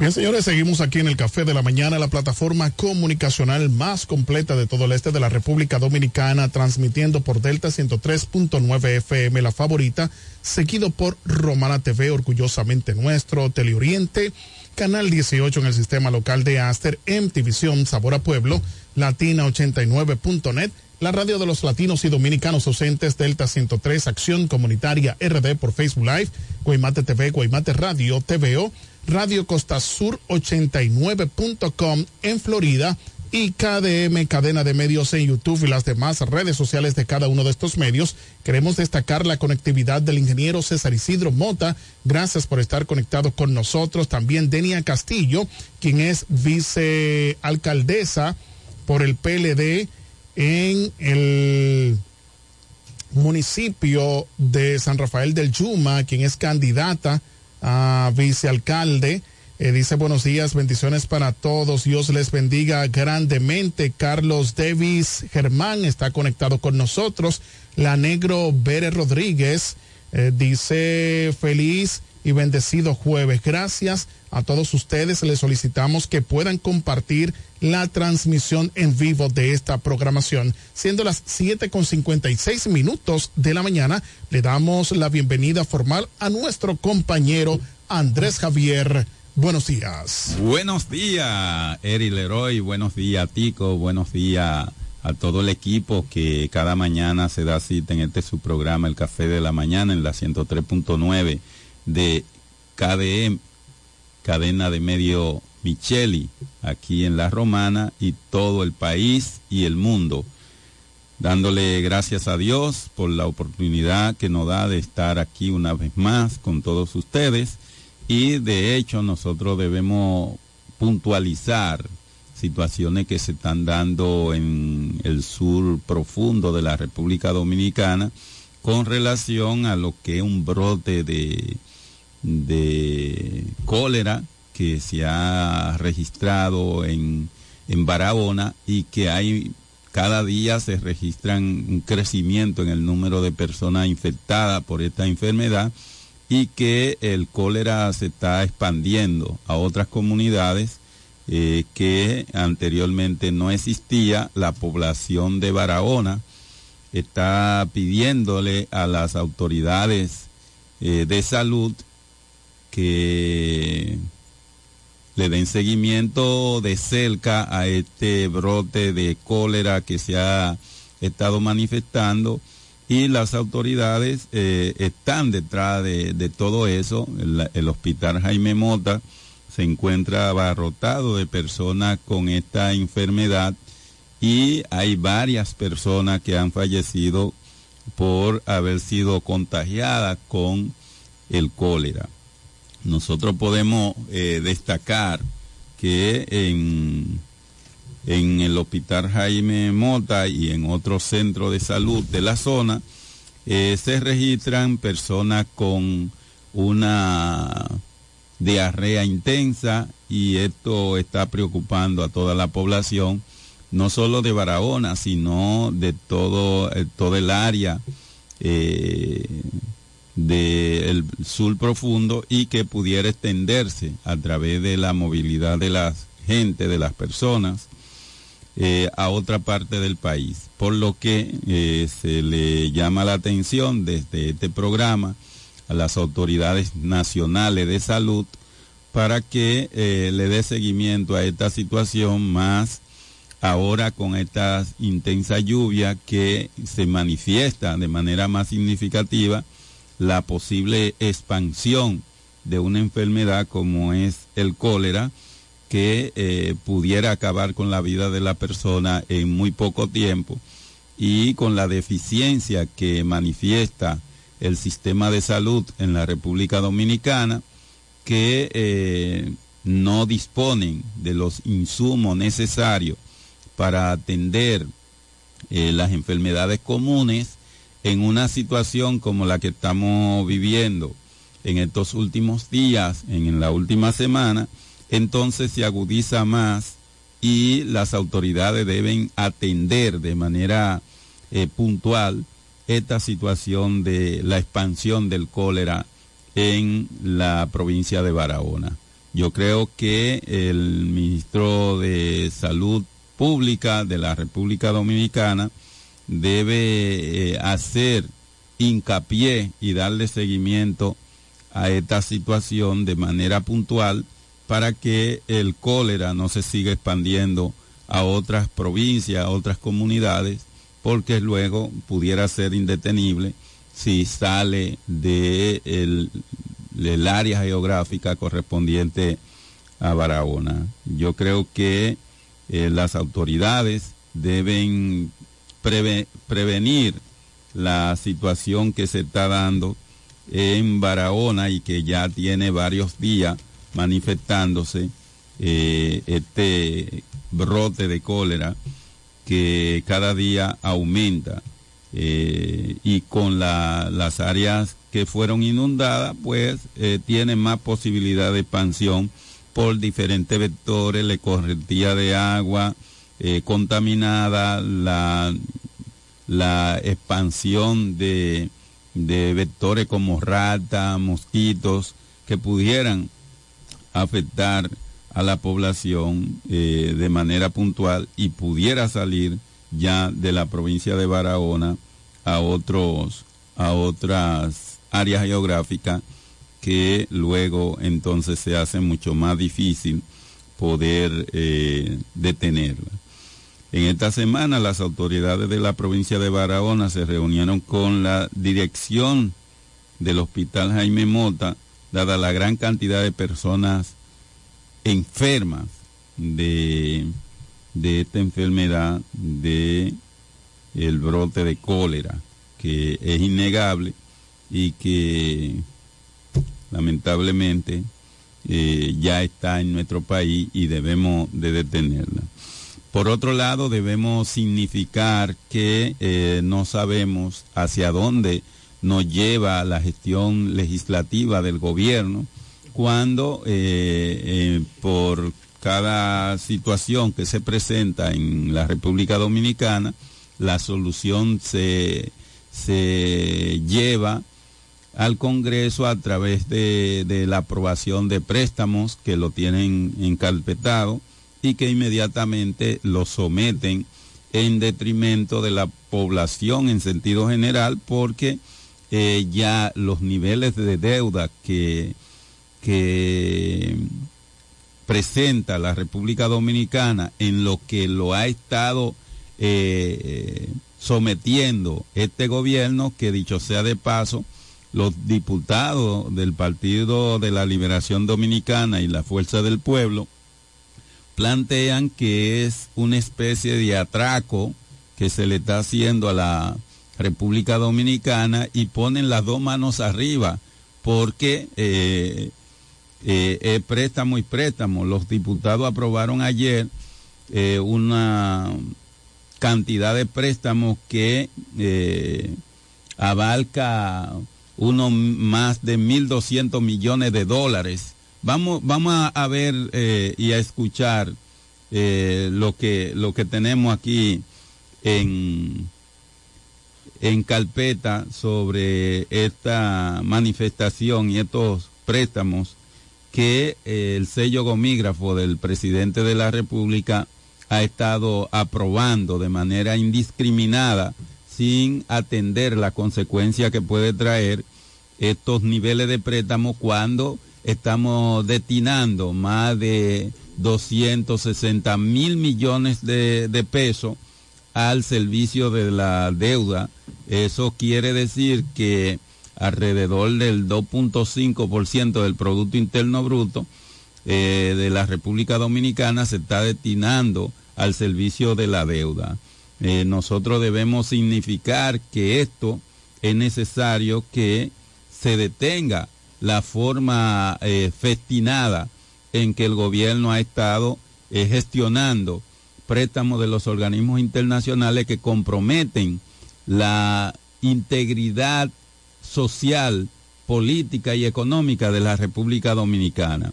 Bien, señores, seguimos aquí en el Café de la Mañana, la plataforma comunicacional más completa de todo el este de la República Dominicana, transmitiendo por Delta 103.9 FM, la favorita, seguido por Romana TV, orgullosamente nuestro, Teleoriente, Canal 18 en el sistema local de Aster, MTVision, Sabor a Pueblo, Latina89.net, la radio de los latinos y dominicanos ausentes, Delta 103, Acción Comunitaria RD por Facebook Live, Guaymate TV, Guaymate Radio, TVO, Radio Costa Sur 89.com en Florida y KDM, cadena de medios en YouTube y las demás redes sociales de cada uno de estos medios. Queremos destacar la conectividad del ingeniero César Isidro Mota. Gracias por estar conectado con nosotros. También Denia Castillo, quien es vicealcaldesa por el PLD en el municipio de San Rafael del Yuma, quien es candidata a vicealcalde Eh, dice buenos días, bendiciones para todos. Dios les bendiga grandemente. Carlos Davis Germán está conectado con nosotros. La Negro Bere Rodríguez eh, dice feliz y bendecido jueves. Gracias a todos ustedes. Les solicitamos que puedan compartir la transmisión en vivo de esta programación. Siendo las 7 con 56 minutos de la mañana, le damos la bienvenida formal a nuestro compañero Andrés Javier. Buenos días. Buenos días, Eri Leroy. Buenos días, Tico. Buenos días a todo el equipo que cada mañana se da cita en este su programa, El Café de la Mañana, en la 103.9 de KDM, cadena de medio Micheli, aquí en La Romana y todo el país y el mundo. Dándole gracias a Dios por la oportunidad que nos da de estar aquí una vez más con todos ustedes y de hecho nosotros debemos puntualizar situaciones que se están dando en el sur profundo de la República Dominicana con relación a lo que es un brote de, de cólera que se ha registrado en, en Barahona y que hay cada día se registran un crecimiento en el número de personas infectadas por esta enfermedad y que el cólera se está expandiendo a otras comunidades eh, que anteriormente no existía. La población de Barahona está pidiéndole a las autoridades eh, de salud que le den seguimiento de cerca a este brote de cólera que se ha estado manifestando y las autoridades eh, están detrás de, todo eso. El, hospital Jaime Mota se encuentra abarrotado de personas con esta enfermedad y hay varias personas que han fallecido por haber sido contagiadas con el cólera. Nosotros podemos eh, destacar que en en el Hospital Jaime Mota y en otros centros de salud de la zona, eh, se registran personas con una diarrea intensa y esto está preocupando a toda la población, no solo de Barahona, sino de todo, eh, todo el área del sur profundo y que pudiera extenderse a través de la movilidad de la gente, de las personas eh, a otra parte del país. Por lo que eh, se le llama la atención desde este programa a las autoridades nacionales de salud para que eh, le dé seguimiento a esta situación más ahora con esta intensa lluvia que se manifiesta de manera más significativa la posible expansión de una enfermedad como es el cólera que eh, pudiera acabar con la vida de la persona en muy poco tiempo y con la deficiencia que manifiesta el sistema de salud en la República Dominicana, que eh, no disponen de los insumos necesarios para atender eh, las enfermedades comunes en una situación como la que estamos viviendo en estos últimos días, en la última semana, entonces se agudiza más y las autoridades deben atender de manera eh, puntual esta situación de la expansión del cólera en la provincia de Barahona. Yo creo que el ministro de Salud Pública de la República Dominicana debe eh, hacer hincapié y darle seguimiento a esta situación de manera puntual para que el cólera no se siga expandiendo a otras provincias, a otras comunidades, porque luego pudiera ser indetenible si sale de el, área geográfica correspondiente a Barahona. Yo creo que eh, las autoridades deben prevenir la situación que se está dando en Barahona y que ya tiene varios días manifestándose eh, este brote de cólera que cada día aumenta eh, y con las áreas que fueron inundadas pues eh, tienen más posibilidad de expansión por diferentes vectores, la correntía de agua eh, contaminada, la, la expansión de, de vectores como rata, mosquitos, que pudieran afectar a la población eh, de manera puntual y pudiera salir ya de la provincia de Barahona a otros a otras áreas geográficas que luego entonces se hace mucho más difícil poder eh, detenerla. En esta semana las autoridades de la provincia de Barahona se reunieron con la dirección del Hospital Jaime Mota, dada la gran cantidad de personas enfermas de, esta enfermedad de el brote de cólera, que es innegable y que lamentablemente eh, ya está en nuestro país y debemos de detenerla. Por otro lado, debemos significar que eh, no sabemos hacia dónde nos lleva la gestión legislativa del gobierno cuando eh, por cada situación que se presenta en la República Dominicana, la solución se, se lleva al Congreso a través de, de, la aprobación de préstamos que lo tienen encarpetado y que inmediatamente lo someten en detrimento de la población en sentido general porque eh, ya los niveles de deuda que, presenta la República Dominicana en lo que lo ha estado eh, sometiendo este gobierno, que dicho sea de paso, los diputados del Partido de la Liberación Dominicana y la Fuerza del Pueblo plantean que es una especie de atraco que se le está haciendo a la República Dominicana y ponen las dos manos arriba porque eh, eh, préstamo y préstamo. Los diputados aprobaron ayer eh, una cantidad de préstamos que eh, abarca uno más de 1.200 millones de dólares. Vamos, vamos a, ver eh, y a escuchar eh, lo, que, lo que tenemos aquí en, en carpeta sobre esta manifestación y estos préstamos que eh, el sello gomígrafo del presidente de la República ha estado aprobando de manera indiscriminada sin atender la consecuencia que puede traer estos niveles de préstamo cuando estamos destinando más de 260 mil millones de, de pesos al servicio de la deuda. Eso quiere decir que alrededor del 2.5% del Producto Interno Bruto eh, de la República Dominicana se está destinando al servicio de la deuda. Eh, nosotros debemos significar que esto es necesario que se detenga la forma eh, festinada en que el gobierno ha estado eh, gestionando préstamos de los organismos internacionales que comprometen la integridad social, política y económica de la República Dominicana.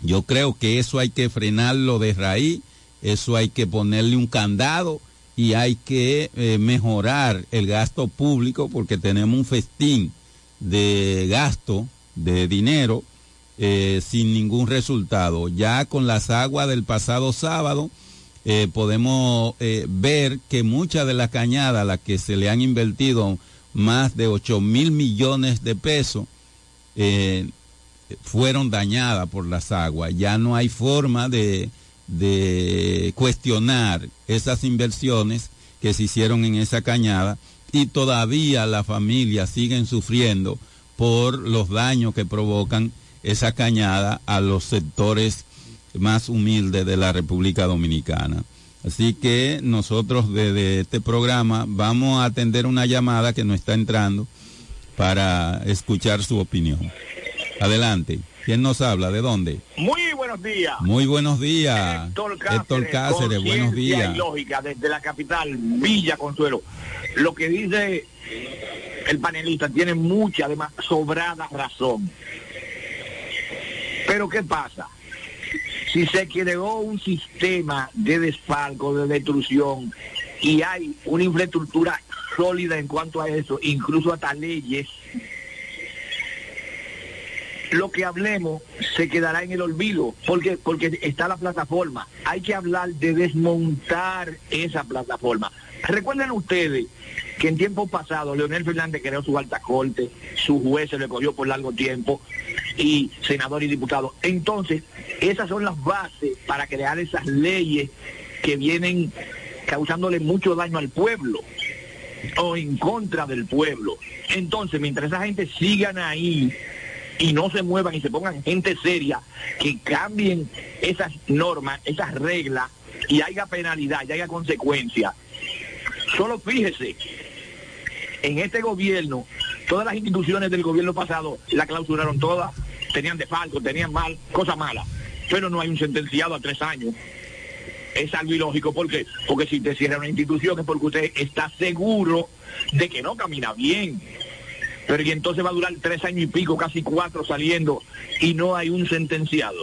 Yo creo que eso hay que frenarlo de raíz, eso hay que ponerle un candado y hay que eh, mejorar el gasto público porque tenemos un festín de gasto de dinero eh, sin ningún resultado. Ya con las aguas del pasado sábado eh, podemos eh, ver que muchas de las cañadas a las que se le han invertido más de 8 mil millones de pesos fueron dañadas por las aguas. Ya no hay forma de, de cuestionar esas inversiones que se hicieron en esa cañada y todavía las familias siguen sufriendo por los daños que provocan esa cañada a los sectores más humildes de la República Dominicana. Así que nosotros desde este programa vamos a atender una llamada que nos está entrando para escuchar su opinión. Adelante. ¿Quién nos habla? ¿De dónde? Muy buenos días. Muy buenos días. Héctor Cáceres, Héctor Cáceres buenos días. y lógica desde la capital, Villa Consuelo. Lo que dice el panelista tiene mucha, además, sobrada razón. Pero ¿qué pasa? si se creó un sistema de desfalco, de destrucción, y hay una infraestructura sólida en cuanto a eso, incluso hasta leyes, lo que hablemos se quedará en el olvido, porque, porque está la plataforma. Hay que hablar de desmontar esa plataforma. Recuerden ustedes que en tiempo pasado Leonel Fernández creó su alta corte, su juez se le cogió por largo tiempo, y senador y diputado. Entonces, esas son las bases para crear esas leyes que vienen causándole mucho daño al pueblo o en contra del pueblo. Entonces, mientras esa gente sigan ahí y no se muevan y se pongan gente seria, que cambien esas normas, esas reglas y haya penalidad y haya consecuencia. Solo fíjese, en este gobierno, todas las instituciones del gobierno pasado la clausuraron todas, tenían defalco, tenían mal, cosas malas, pero no hay un sentenciado a tres años. Es algo ilógico, ¿por qué? Porque si te cierra una institución es porque usted está seguro de que no camina bien. Pero y entonces va a durar tres años y pico, casi cuatro saliendo, y no hay un sentenciado.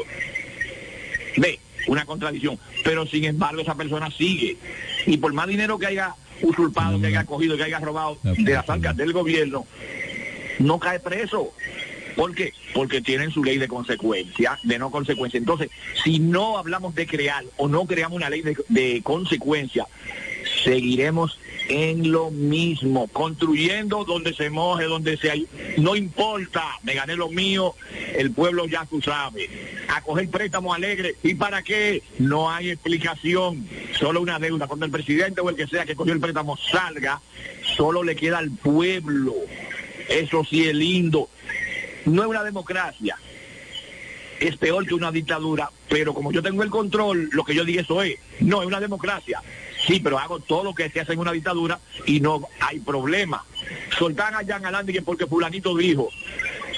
Ve, una contradicción. Pero sin embargo esa persona sigue. Y por más dinero que haya usurpado, que haya cogido, que haya robado de las arcas del gobierno, no cae preso. ¿Por qué? Porque tienen su ley de consecuencia, de no consecuencia. Entonces, si no hablamos de crear o no creamos una ley de, de consecuencia, seguiremos en lo mismo, construyendo donde se moje, donde se hay. No importa, me gané lo mío, el pueblo ya tú sabes. A coger préstamos alegres. ¿Y para qué? No hay explicación. Solo una deuda. Cuando el presidente o el que sea que cogió el préstamo salga, solo le queda al pueblo. Eso sí es lindo. No es una democracia. Es peor que una dictadura, pero como yo tengo el control, lo que yo digo eso es, no es una democracia. Sí, pero hago todo lo que se hace en una dictadura y no hay problema. Soltan a Jan Alandique porque fulanito dijo,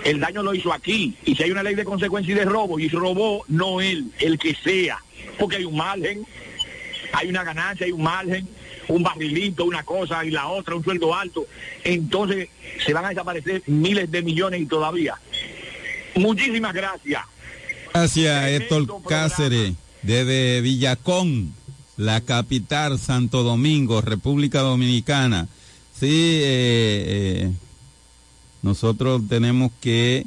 el daño lo hizo aquí. Y si hay una ley de consecuencia y de robo, y robó, no él, el que sea. Porque hay un margen, hay una ganancia, hay un margen, un barrilito, una cosa y la otra, un sueldo alto. Entonces se van a desaparecer miles de millones y todavía. Muchísimas gracias. Gracias, Héctor Cáceres, desde Villacón, la capital, Santo Domingo, República Dominicana. Sí, eh, eh, nosotros tenemos que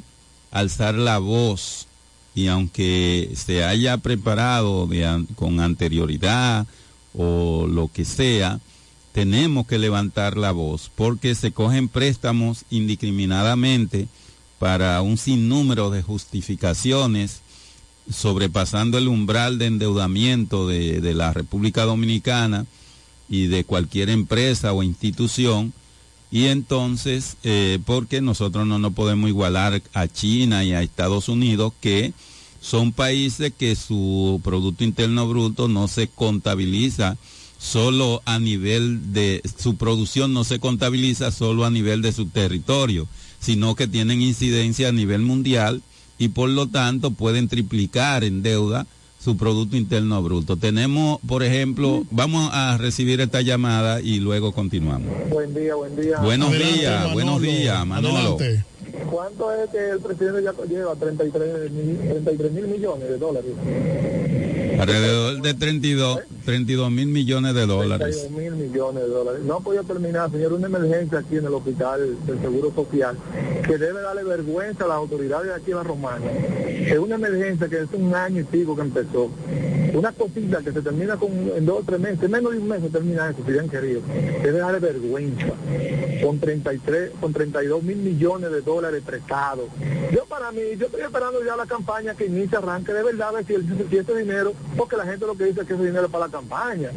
alzar la voz y aunque se haya preparado con anterioridad o lo que sea, tenemos que levantar la voz porque se cogen préstamos indiscriminadamente para un sinnúmero de justificaciones sobrepasando el umbral de endeudamiento de, de la República Dominicana y de cualquier empresa o institución. Y entonces, eh, porque nosotros no nos podemos igualar a China y a Estados Unidos, que son países que su Producto Interno Bruto no se contabiliza solo a nivel de, su producción no se contabiliza solo a nivel de su territorio, sino que tienen incidencia a nivel mundial y por lo tanto pueden triplicar en deuda su Producto Interno Bruto. Tenemos, por ejemplo, vamos a recibir esta llamada y luego continuamos. Buen día, buen día. Buenos días, buenos días, Manolo. ¿Cuánto es que el presidente ya lleva? 33 mil, 33 mil millones de dólares. Alrededor de 32, 32 mil millones de dólares. 32 mil millones de dólares. No ha podido terminar, señor, una emergencia aquí en el hospital del Seguro Social que debe darle vergüenza a las autoridades de aquí en la Romana. Es una emergencia que es un año y pico que empezó. Una cosita que se termina con, en dos o tres meses, menos de un mes se termina eso, si bien querido. Debe darle vergüenza. Con 33, con 32 mil millones de dólares prestados. Yo para mí, yo estoy esperando ya la campaña que inicia, arranque de verdad, si, el- si ese dinero, porque la gente lo que dice es que ese dinero es para la campaña.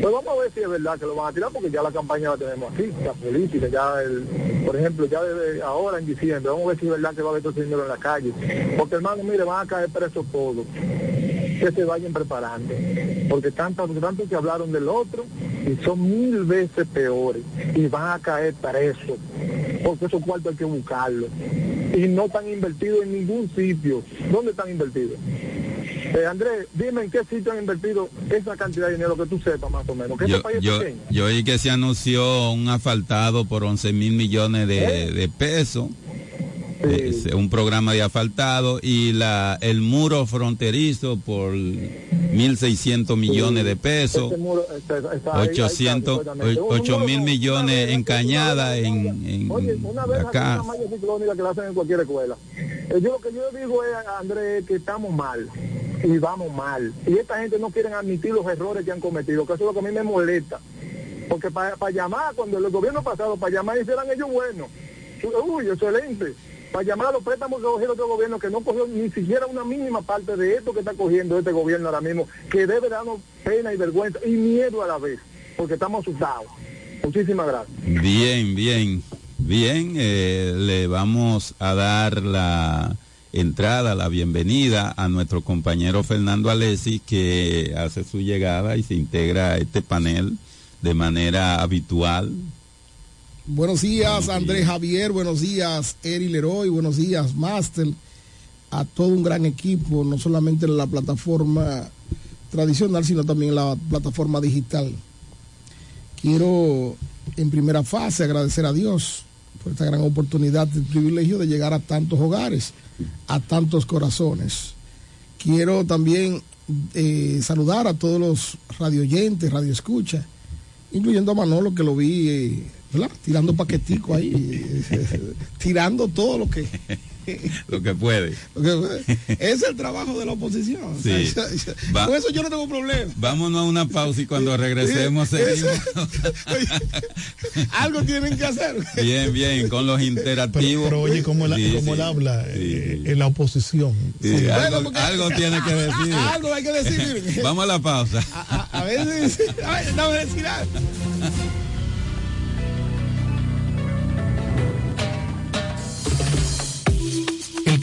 Pues vamos a ver si es verdad que lo van a tirar, porque ya la campaña la tenemos aquí, la política, ya el, por ejemplo, ya desde ahora en diciembre, vamos a ver si es verdad que va a haber todo ese dinero en la calle. Porque hermano, mire, van a caer presos todos. Que se vayan preparando. Porque tanto, tanto que hablaron del otro y son mil veces peores. Y van a caer presos. Porque esos cuartos hay que buscarlos. Y no están invertidos en ningún sitio. ¿Dónde están invertidos? Eh, Andrés, dime en qué sitio han invertido esa cantidad de dinero que tú sepas más o menos. Que Yo, este país yo, yo oí que se anunció un asfaltado por 11 mil millones de, de pesos Es un programa de asfaltado y la el muro fronterizo por 1.600 millones de pesos, muro, está ahí, ahí está, 800, supuestamente. Un 8 muro mil millones en cañada, en, en Oye, una vez acá. una malla ciclónica que la hacen en cualquier escuela. Eh, yo lo que yo digo es, Andrés, que estamos mal y vamos mal. Y esta gente no quieren admitir los errores que han cometido, que eso es lo que a mí me molesta. Porque para llamar, cuando el gobierno pasado, para llamar, hicieran ellos buenos. Uy, excelente. Para llamar a los préstamos que cogió otro gobierno, que no cogió ni siquiera una mínima parte de esto que está cogiendo este gobierno ahora mismo, que debe darnos pena y vergüenza y miedo a la vez, porque estamos asustados. Muchísimas gracias. Bien, bien, bien. eh, le vamos a dar la entrada, la bienvenida a nuestro compañero Fernando Alessi, que hace su llegada y se integra a este panel de manera habitual. Buenos días, Andrés Javier, buenos días, Eri Leroy, buenos días, Master, a todo un gran equipo, no solamente en la plataforma tradicional, sino también en la plataforma digital. Quiero, en primera fase, agradecer a Dios por esta gran oportunidad, el privilegio de llegar a tantos hogares, a tantos corazones. Quiero también eh, saludar a todos los radioyentes, radioescuchas, incluyendo a Manolo que lo vi eh, tirando paquetico ahí, *laughs* tirando todo lo que, *laughs* Lo que puede. es el trabajo de la oposición. Sí. o sea, Va- Con eso yo no tengo problema. Vámonos a una pausa y cuando regresemos seguimos. *laughs* Algo tienen que hacer. Bien, bien, con los interactivos. Pero oye, cómo él, Sí, cómo sí. habla eh, en la oposición. Sí, Sí. algo, porque- algo *laughs* tiene que decir. Algo hay que decir. Vamos a la pausa. A, a veces, a ver, no,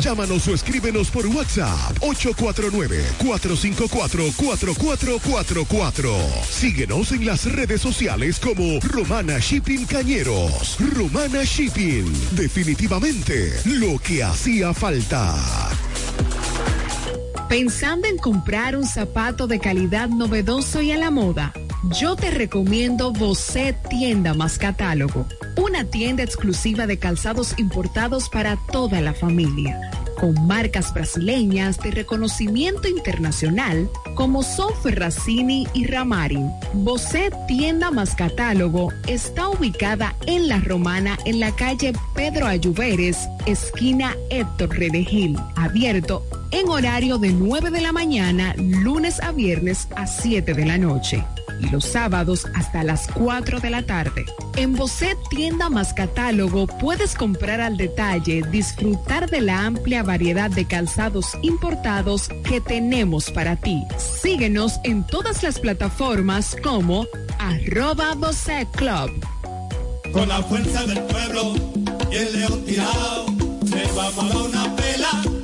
Llámanos o escríbenos por WhatsApp 849-454-4444. Síguenos en las redes sociales como Romana Shipping Cañeros. Romana Shipping. Definitivamente lo que hacía falta. Pensando en comprar un zapato de calidad novedoso y a la moda, yo te recomiendo Bocet Tienda más Catálogo, una tienda exclusiva de calzados importados para toda la familia, con marcas brasileñas de reconocimiento internacional como son Ferracini y Ramarin. Bocet Tienda más Catálogo está ubicada en La Romana en la calle Pedro Ayuberes, esquina Héctor Redegil, abierto en horario de 9 de la mañana, lunes a viernes a 7 de la noche y los sábados hasta las 4 de la tarde. En Bocet Tienda más Catálogo puedes comprar al detalle, disfrutar de la amplia variedad de calzados importados que tenemos para ti. Síguenos en todas las plataformas como arroba Bocet Club. Con la fuerza del pueblo el león vamos a una pela.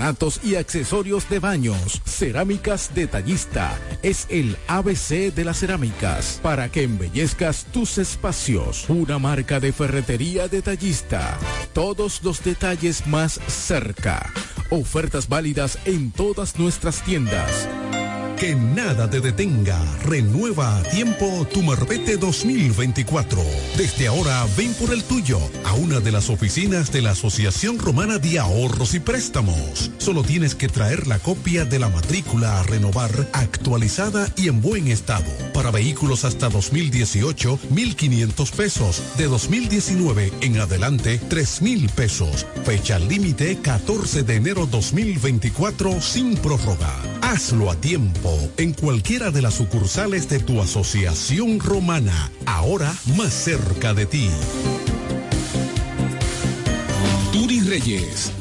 porcelanatos y accesorios de baños. Cerámicas Detallista es el ABC de las cerámicas para que embellezcas tus espacios. Una marca de ferretería detallista. Todos los detalles más cerca. Ofertas válidas en todas nuestras tiendas. Que nada te detenga. Renueva a tiempo tu Marbete 2024. Desde ahora ven por el tuyo a una de las oficinas de la Asociación Romana de Ahorros y Préstamos. Solo tienes que traer la copia de la matrícula a renovar actualizada y en buen estado. Para vehículos hasta 2018, 1.500 pesos. De 2019 en adelante, 3.000 pesos. Fecha límite 14 de enero 2024 sin prórroga. Hazlo a tiempo en cualquiera de las sucursales de tu asociación romana, ahora más cerca de ti. Turi Reyes,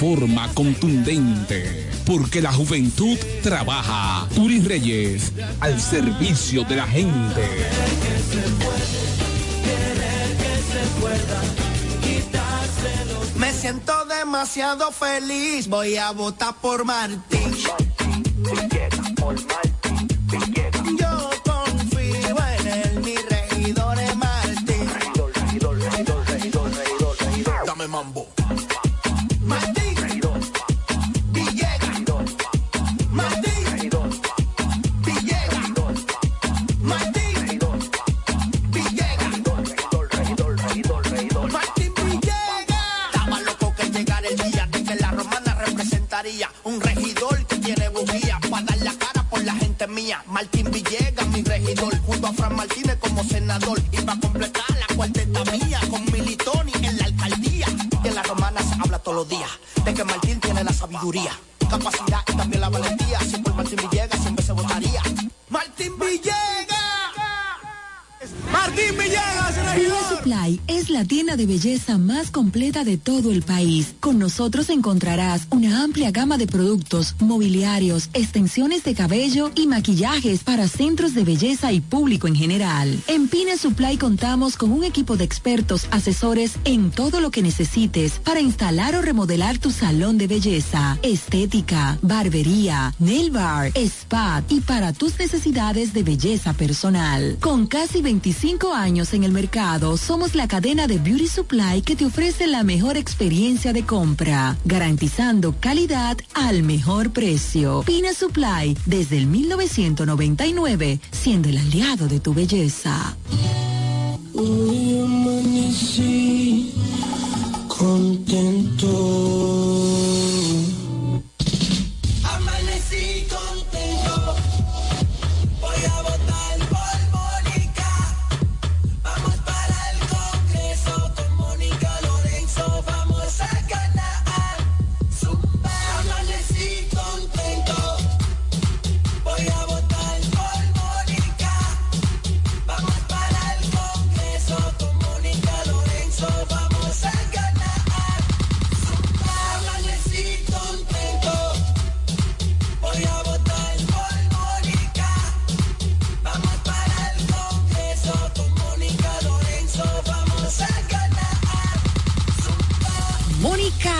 forma contundente. Porque la juventud trabaja. Turi Reyes, al servicio de la gente. Me siento demasiado feliz, voy a votar por Martín. Yo confío en él, mi regidor es Martín. Dame mambo. Tiene la sabiduría, de belleza más completa de todo el país. Con nosotros encontrarás una amplia gama de productos, mobiliarios, extensiones de cabello y maquillajes para centros de belleza y público en general. En Pina Supply contamos con un equipo de expertos asesores en todo lo que necesites para instalar o remodelar tu salón de belleza, estética, barbería, nail bar, spa y para tus necesidades de belleza personal. Con casi 25 años en el mercado, somos la cadena de Beauty Supply que te ofrece la mejor experiencia de compra, garantizando calidad al mejor precio. Pina Supply, desde el 1999, siendo el aliado de tu belleza.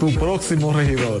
tu próximo regidor.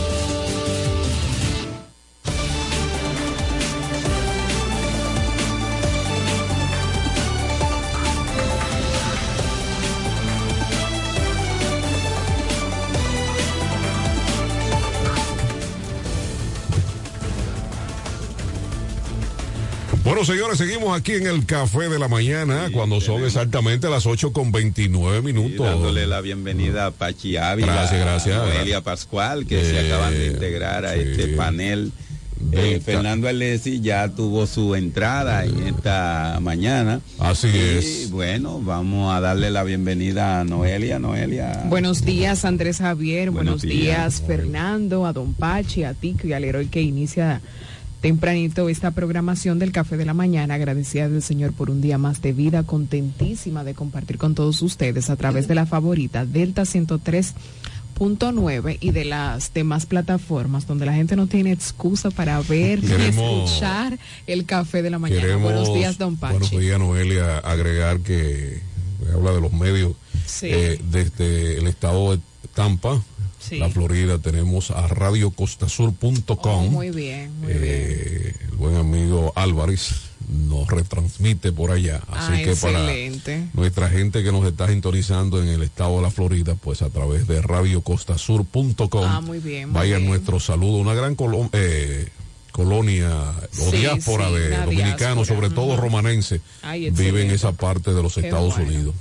Bueno, señores, seguimos aquí en el Café de la Mañana cuando son exactamente las 8 con 29 minutos. dándole la bienvenida a Pachi Ávila, Gracias, gracias. a Noelia Pascual, que se Eh, acaban de integrar a este panel. Eh, Fernando Alessi ya tuvo su entrada en esta mañana. Así Y, es. Bueno, vamos a darle la bienvenida a Noelia. Noelia. Buenos días, Andrés Javier. Buenos, Buenos días, días. Fernando, a Don Pachi, a Tico y al héroe que inicia tempranito esta programación del Café de la Mañana. Agradecida del Señor por un día más de vida, contentísima de compartir con todos ustedes a través de la favorita Delta 103.9 y de las demás plataformas donde la gente no tiene excusa para ver y escuchar el Café de la Mañana. Queremos, Buenos días, Don Pachi. Buenos días, Noelia. Agregar que habla de los medios Sí. eh, desde el estado de Tampa, Sí. la Florida, tenemos a radiocostasur.com. Oh, muy bien, muy Eh, el buen amigo Álvarez nos retransmite por allá. Así Ah, que para excelente. nuestra gente que nos está sintonizando en el estado de la Florida, pues a través de radiocostasur.com. Ah, muy bien, muy Vayan bien. nuestro saludo. Una gran colo- eh, colonia o Sí, diáspora sí, de dominicanos, diáspora, sobre todo romanenses, Ay, vive en esa parte de los Qué Estados bueno. Unidos.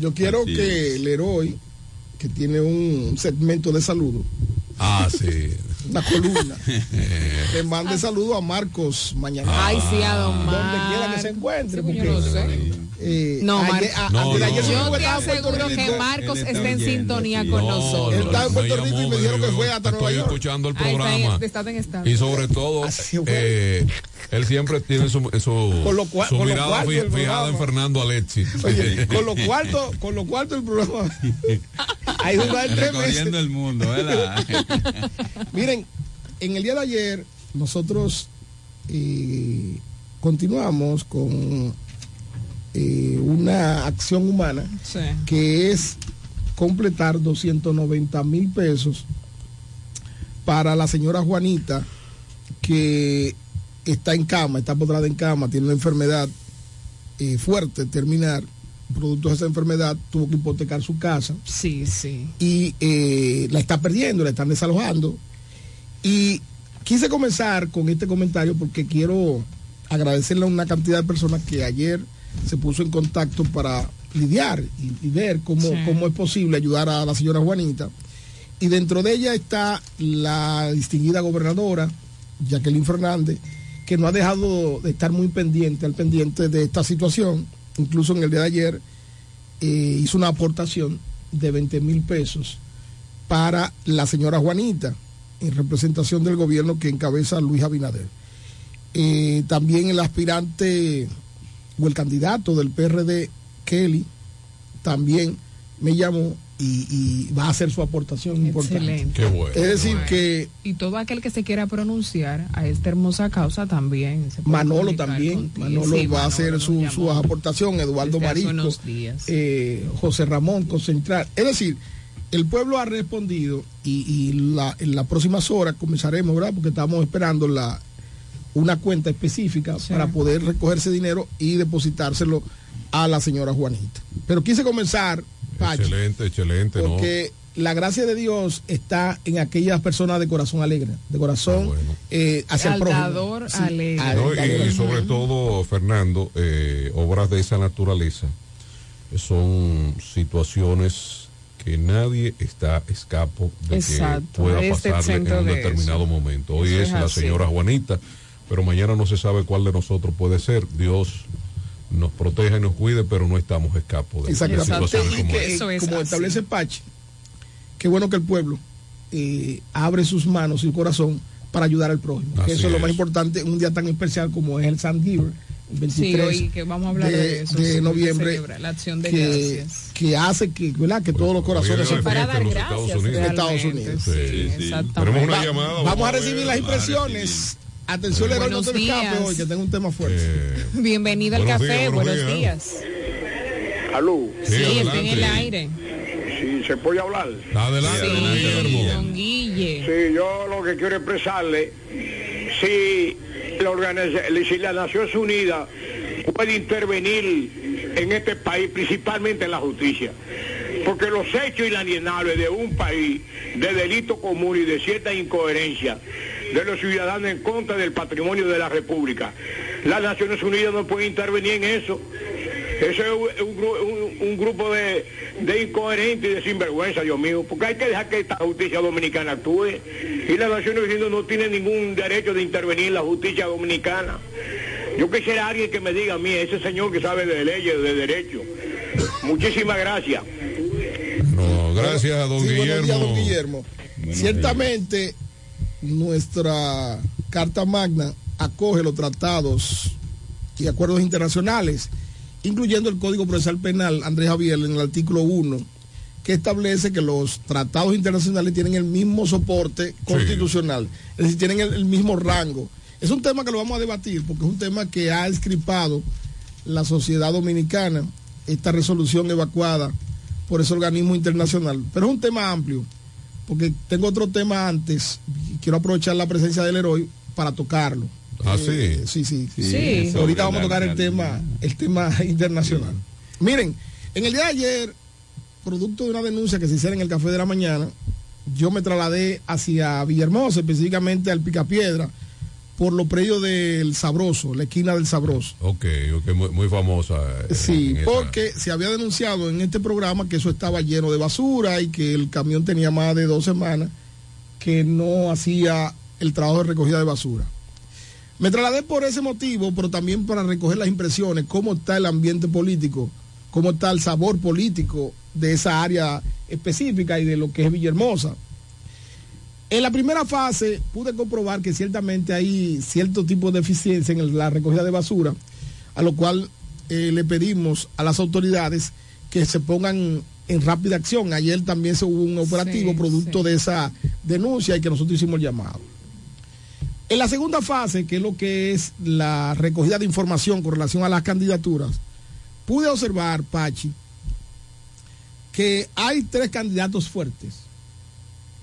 Yo quiero Así que Leroy, que tiene un segmento de saludo, Ah, sí. *laughs* una columna, le mande saludo a Marcos mañana. Ay, sí, a don Donde quiera que se encuentre. Sí, porque, yo lo sé. Eh, No, ayer- Mar- a- No, no. Yo te aseguro que Marcos está está en sintonía sí. con No, nosotros. Él estaba en Puerto Rico y me dijeron que fue hasta Estoy Nueva York. escuchando el programa. en- está en estado. Y sobre todo, fue. eh, él siempre tiene su, su, Con lo cual- su mirada fi- fijada en. Fernando Alexi. Oye, *laughs* con lo cuarto, con lo cuarto el programa. *laughs* Hay en tres meses. Recorriendo el mundo, ¿verdad? *laughs* Miren, en el día de ayer nosotros eh, continuamos con eh, una acción humana Sí. que es completar 290 mil pesos para la señora Juanita que está en cama, está postrada en cama, tiene una enfermedad eh, fuerte, terminar, producto de esa enfermedad, tuvo que hipotecar su casa Sí, sí. y eh, la está perdiendo, la están desalojando. Y quise comenzar con este comentario porque quiero agradecerle a una cantidad de personas que ayer se puso en contacto para lidiar y, y ver cómo, Sí. cómo es posible ayudar a la señora Juanita. Y dentro de ella está la distinguida gobernadora, Jacqueline Fernández, que no ha dejado de estar muy pendiente, al pendiente de esta situación. Incluso en el día de ayer eh, hizo una aportación de 20 mil pesos para la señora Juanita, en representación del gobierno que encabeza Luis Abinader. Eh, también el aspirante o el candidato del PRD, Kelly, también me llamó y, y va a hacer su aportación importante. Excelente. Qué bueno. Es decir, que Y todo aquel que se quiera pronunciar a esta hermosa causa también. se puede Manolo también, contigo. Manolo Sí, va a hacer su, su aportación, Eduardo Marisco, eh, José Ramón Concentrar. Es decir, el pueblo ha respondido y, y la, en las próximas horas comenzaremos, ¿verdad? Porque estamos esperando la una cuenta específica para poder recoger ese dinero y depositárselo a la señora Juanita. Pero quise comenzar, Pachi, Excelente, excelente, ¿no? porque la gracia de Dios está en aquellas personas de corazón alegre, de corazón eh, hacia el prójimo. Sí, alegre. No, y, y sobre todo, Fernando, eh, obras de esa naturaleza son situaciones que nadie está escapo de Exacto, que pueda este pasarle en un de determinado eso. momento. Hoy es, es la señora Juanita, pero mañana no se sabe cuál de nosotros puede ser. Dios nos proteja y nos cuide, pero no estamos escapos de, de Exactamente. situaciones Y como que, esta. eh, como establece Pachi, qué bueno que el pueblo eh, abre sus manos y su corazón para ayudar al prójimo. que eso es lo más es. importante en un día tan especial como es el San Giver, el Sí, 23 hoy que vamos a hablar de, eso. de sí, noviembre, celebrar la acción de que, gracias. que hace que, ¿verdad? que todos los corazones se Para dar en Estados Unidos. en Estados realmente, Unidos. sí, Sí, sí. exactamente. Tenemos una Va- llamada. Vamos a recibir las impresiones. Atención, Leroy, no Buenos te escapes días. hoy, que tengo un tema fuerte. Eh, Bienvenido al café, días, buenos buenos días. días. Aló. Sí, está en el aire. Sí, se puede hablar. Adelante, Sí, don Guille. Sí, yo lo que quiero expresarle, si la, organiza- si la Naciones Unidas puede intervenir en este país, principalmente en la justicia, porque los hechos inalienables de un país de delito común y de cierta incoherencia de los ciudadanos en contra del patrimonio de la República Las Naciones Unidas no pueden intervenir en eso. Eso es un, gru- un- un grupo de, de incoherentes y de sinvergüenza, Dios mío, porque hay que dejar que esta justicia dominicana actúe. Y las Naciones Unidas no tienen ningún derecho de intervenir en la justicia dominicana. Yo quisiera alguien que me diga a mí, ese señor que sabe de leyes, de derecho. Muchísimas gracias. No, gracias a don Sí, buenos Guillermo. días, don Guillermo. Ciertamente, nuestra Carta Magna acoge los tratados y acuerdos internacionales, incluyendo el Código Procesal Penal, Andrés Javier, en el artículo 1, que establece que los tratados internacionales tienen el mismo soporte constitucional, es decir, tienen el, el mismo rango. Es un tema que lo vamos a debatir porque es un tema que ha escripado la sociedad dominicana, esta resolución evacuada por ese organismo internacional. Pero es un tema amplio, porque tengo otro tema antes, y quiero aprovechar la presencia del héroe para tocarlo. Ah, Eh, sí. sí, sí. Sí. Ahorita vamos a tocar el tema, el tema internacional. Miren, en el día de ayer, producto de una denuncia que se hiciera en el café de la mañana, yo me trasladé hacia Villahermosa, específicamente al Picapiedra, por los predios del Sabroso, la esquina del Sabroso. Ok, ok, muy, muy famosa. eh, Sí, esa- porque se había denunciado en este programa que eso estaba lleno de basura y que el camión tenía más de dos semanas que no hacía el trabajo de recogida de basura. Me trasladé por ese motivo, pero también para recoger las impresiones, cómo está el ambiente político, cómo está el sabor político de esa área específica y de lo que es Villahermosa. En la primera fase pude comprobar que ciertamente hay cierto tipo de eficiencia en la recogida de basura, a lo cual eh, le pedimos a las autoridades que se pongan en rápida acción. Ayer también se hubo un operativo Sí, producto de esa denuncia y que nosotros hicimos el llamado. En la segunda fase, que es lo que es la recogida de información con relación a las candidaturas, pude observar, Pachi, que hay tres candidatos fuertes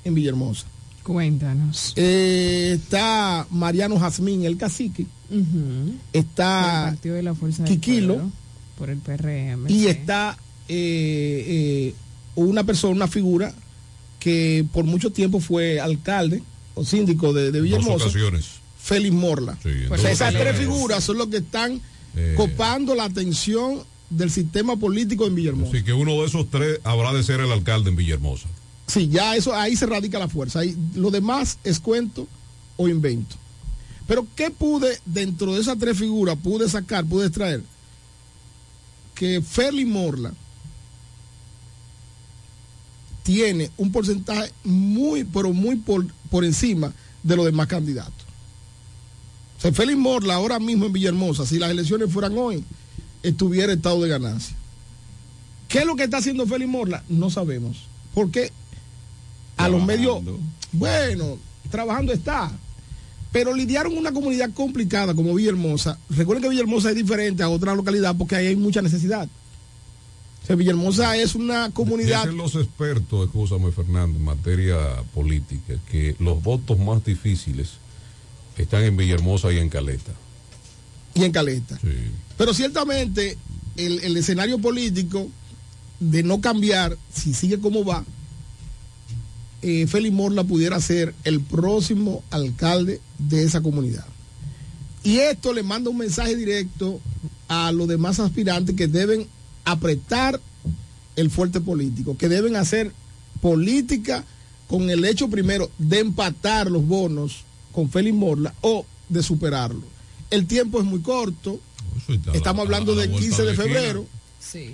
en Villahermosa. Cuéntanos. Eh, está Mariano Jazmín, el cacique. El Está Partido de la Fuerza del Quiquilo. Pueblo, por el PRM. y está eh, eh, una persona, una figura que por mucho tiempo fue alcalde o síndico de, Villahermosa. Félix Morla. Sí, en O dos sea, esas ocasiones. tres figuras son los que están Eh. copando la atención del sistema político en Villahermosa. Así que uno de esos tres habrá de ser el alcalde en Villahermosa. Sí, ya eso ahí se radica la fuerza. Ahí, lo demás es cuento o invento. Pero ¿qué pude dentro de esas tres figuras pude sacar, pude extraer? Que Félix Morla tiene un porcentaje muy, pero muy por, por encima de los demás candidatos. O sea, Félix Morla ahora mismo en Villahermosa, si las elecciones fueran hoy, estuviera estado de ganancia. ¿Qué es lo que está haciendo Félix Morla? No sabemos. Porque a los medios, bueno, trabajando está. Pero lidiaron una comunidad complicada como Villahermosa. Recuerden que Villahermosa es diferente a otra localidad porque ahí hay mucha necesidad. O sea, Villahermosa es una comunidad. Dicen los expertos, escúchame Fernando, en materia política, que los votos más difíciles están en Villahermosa y en Caleta. y en Caleta. Pero ciertamente el, el escenario político de no cambiar, si sigue como va, eh, Félix Morla pudiera ser el próximo alcalde de esa comunidad. Y esto le manda un mensaje directo a los demás aspirantes que deben apretar el fuerte político, que deben hacer política con el hecho primero de empatar los bonos con Félix Morla o de superarlo. El tiempo es muy corto, estamos hablando del 15 de febrero Sí.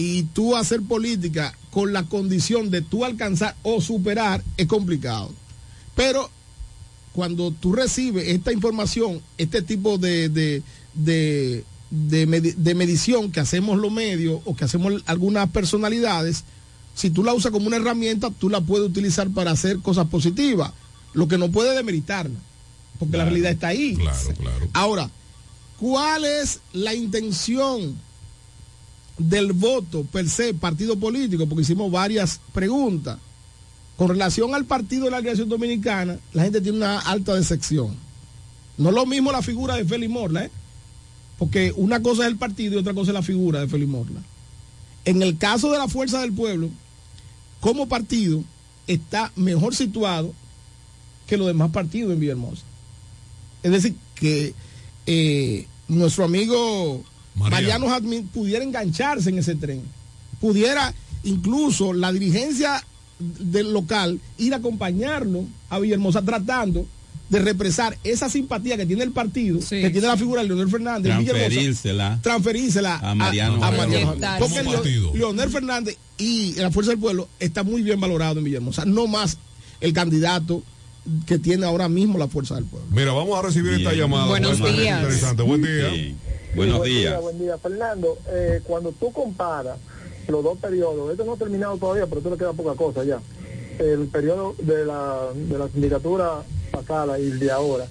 Y tú hacer política con la condición de tú alcanzar o superar es complicado. Pero cuando tú recibes esta información, este tipo de, de, de, de medi- de medición que hacemos los medios o que hacemos algunas personalidades, si tú la usas como una herramienta, tú la puedes utilizar para hacer cosas positivas, lo que no puede demeritarla, porque la realidad está ahí. Claro, claro. Ahora, ¿cuál es la intención del voto per se, partido político? Porque hicimos varias preguntas. Con relación al partido de la Alianza Dominicana, la gente tiene una alta decepción. No lo mismo la figura de Félix Morla, ¿eh? porque una cosa es el partido y otra cosa es la figura de Félix Morla. En el caso de la Fuerza del Pueblo, como partido, está mejor situado que los demás partidos en Villahermosa. Es decir, que eh, nuestro amigo Mariano. Mariano pudiera engancharse en ese tren. Pudiera incluso la dirigencia del local ir a acompañarlo a Villahermosa tratando de represar esa simpatía que tiene el partido, que tiene la figura de Leonel Fernández, Transferírsela. transferírsela A Mariano a. Mariano. Porque. Leonel Fernández y la Fuerza del Pueblo está muy bien valorado en Villahermosa, no más el candidato que tiene ahora mismo la Fuerza del Pueblo. Mira, vamos a recibir esta llamada. Buenos días. Interesante. Buen día. Buenos buen días. Día, buen día. Fernando, eh, cuando tú comparas los dos periodos, esto no ha terminado todavía, pero esto le queda poca cosa ya. El periodo de la, de la sindicatura pasada y el de ahora,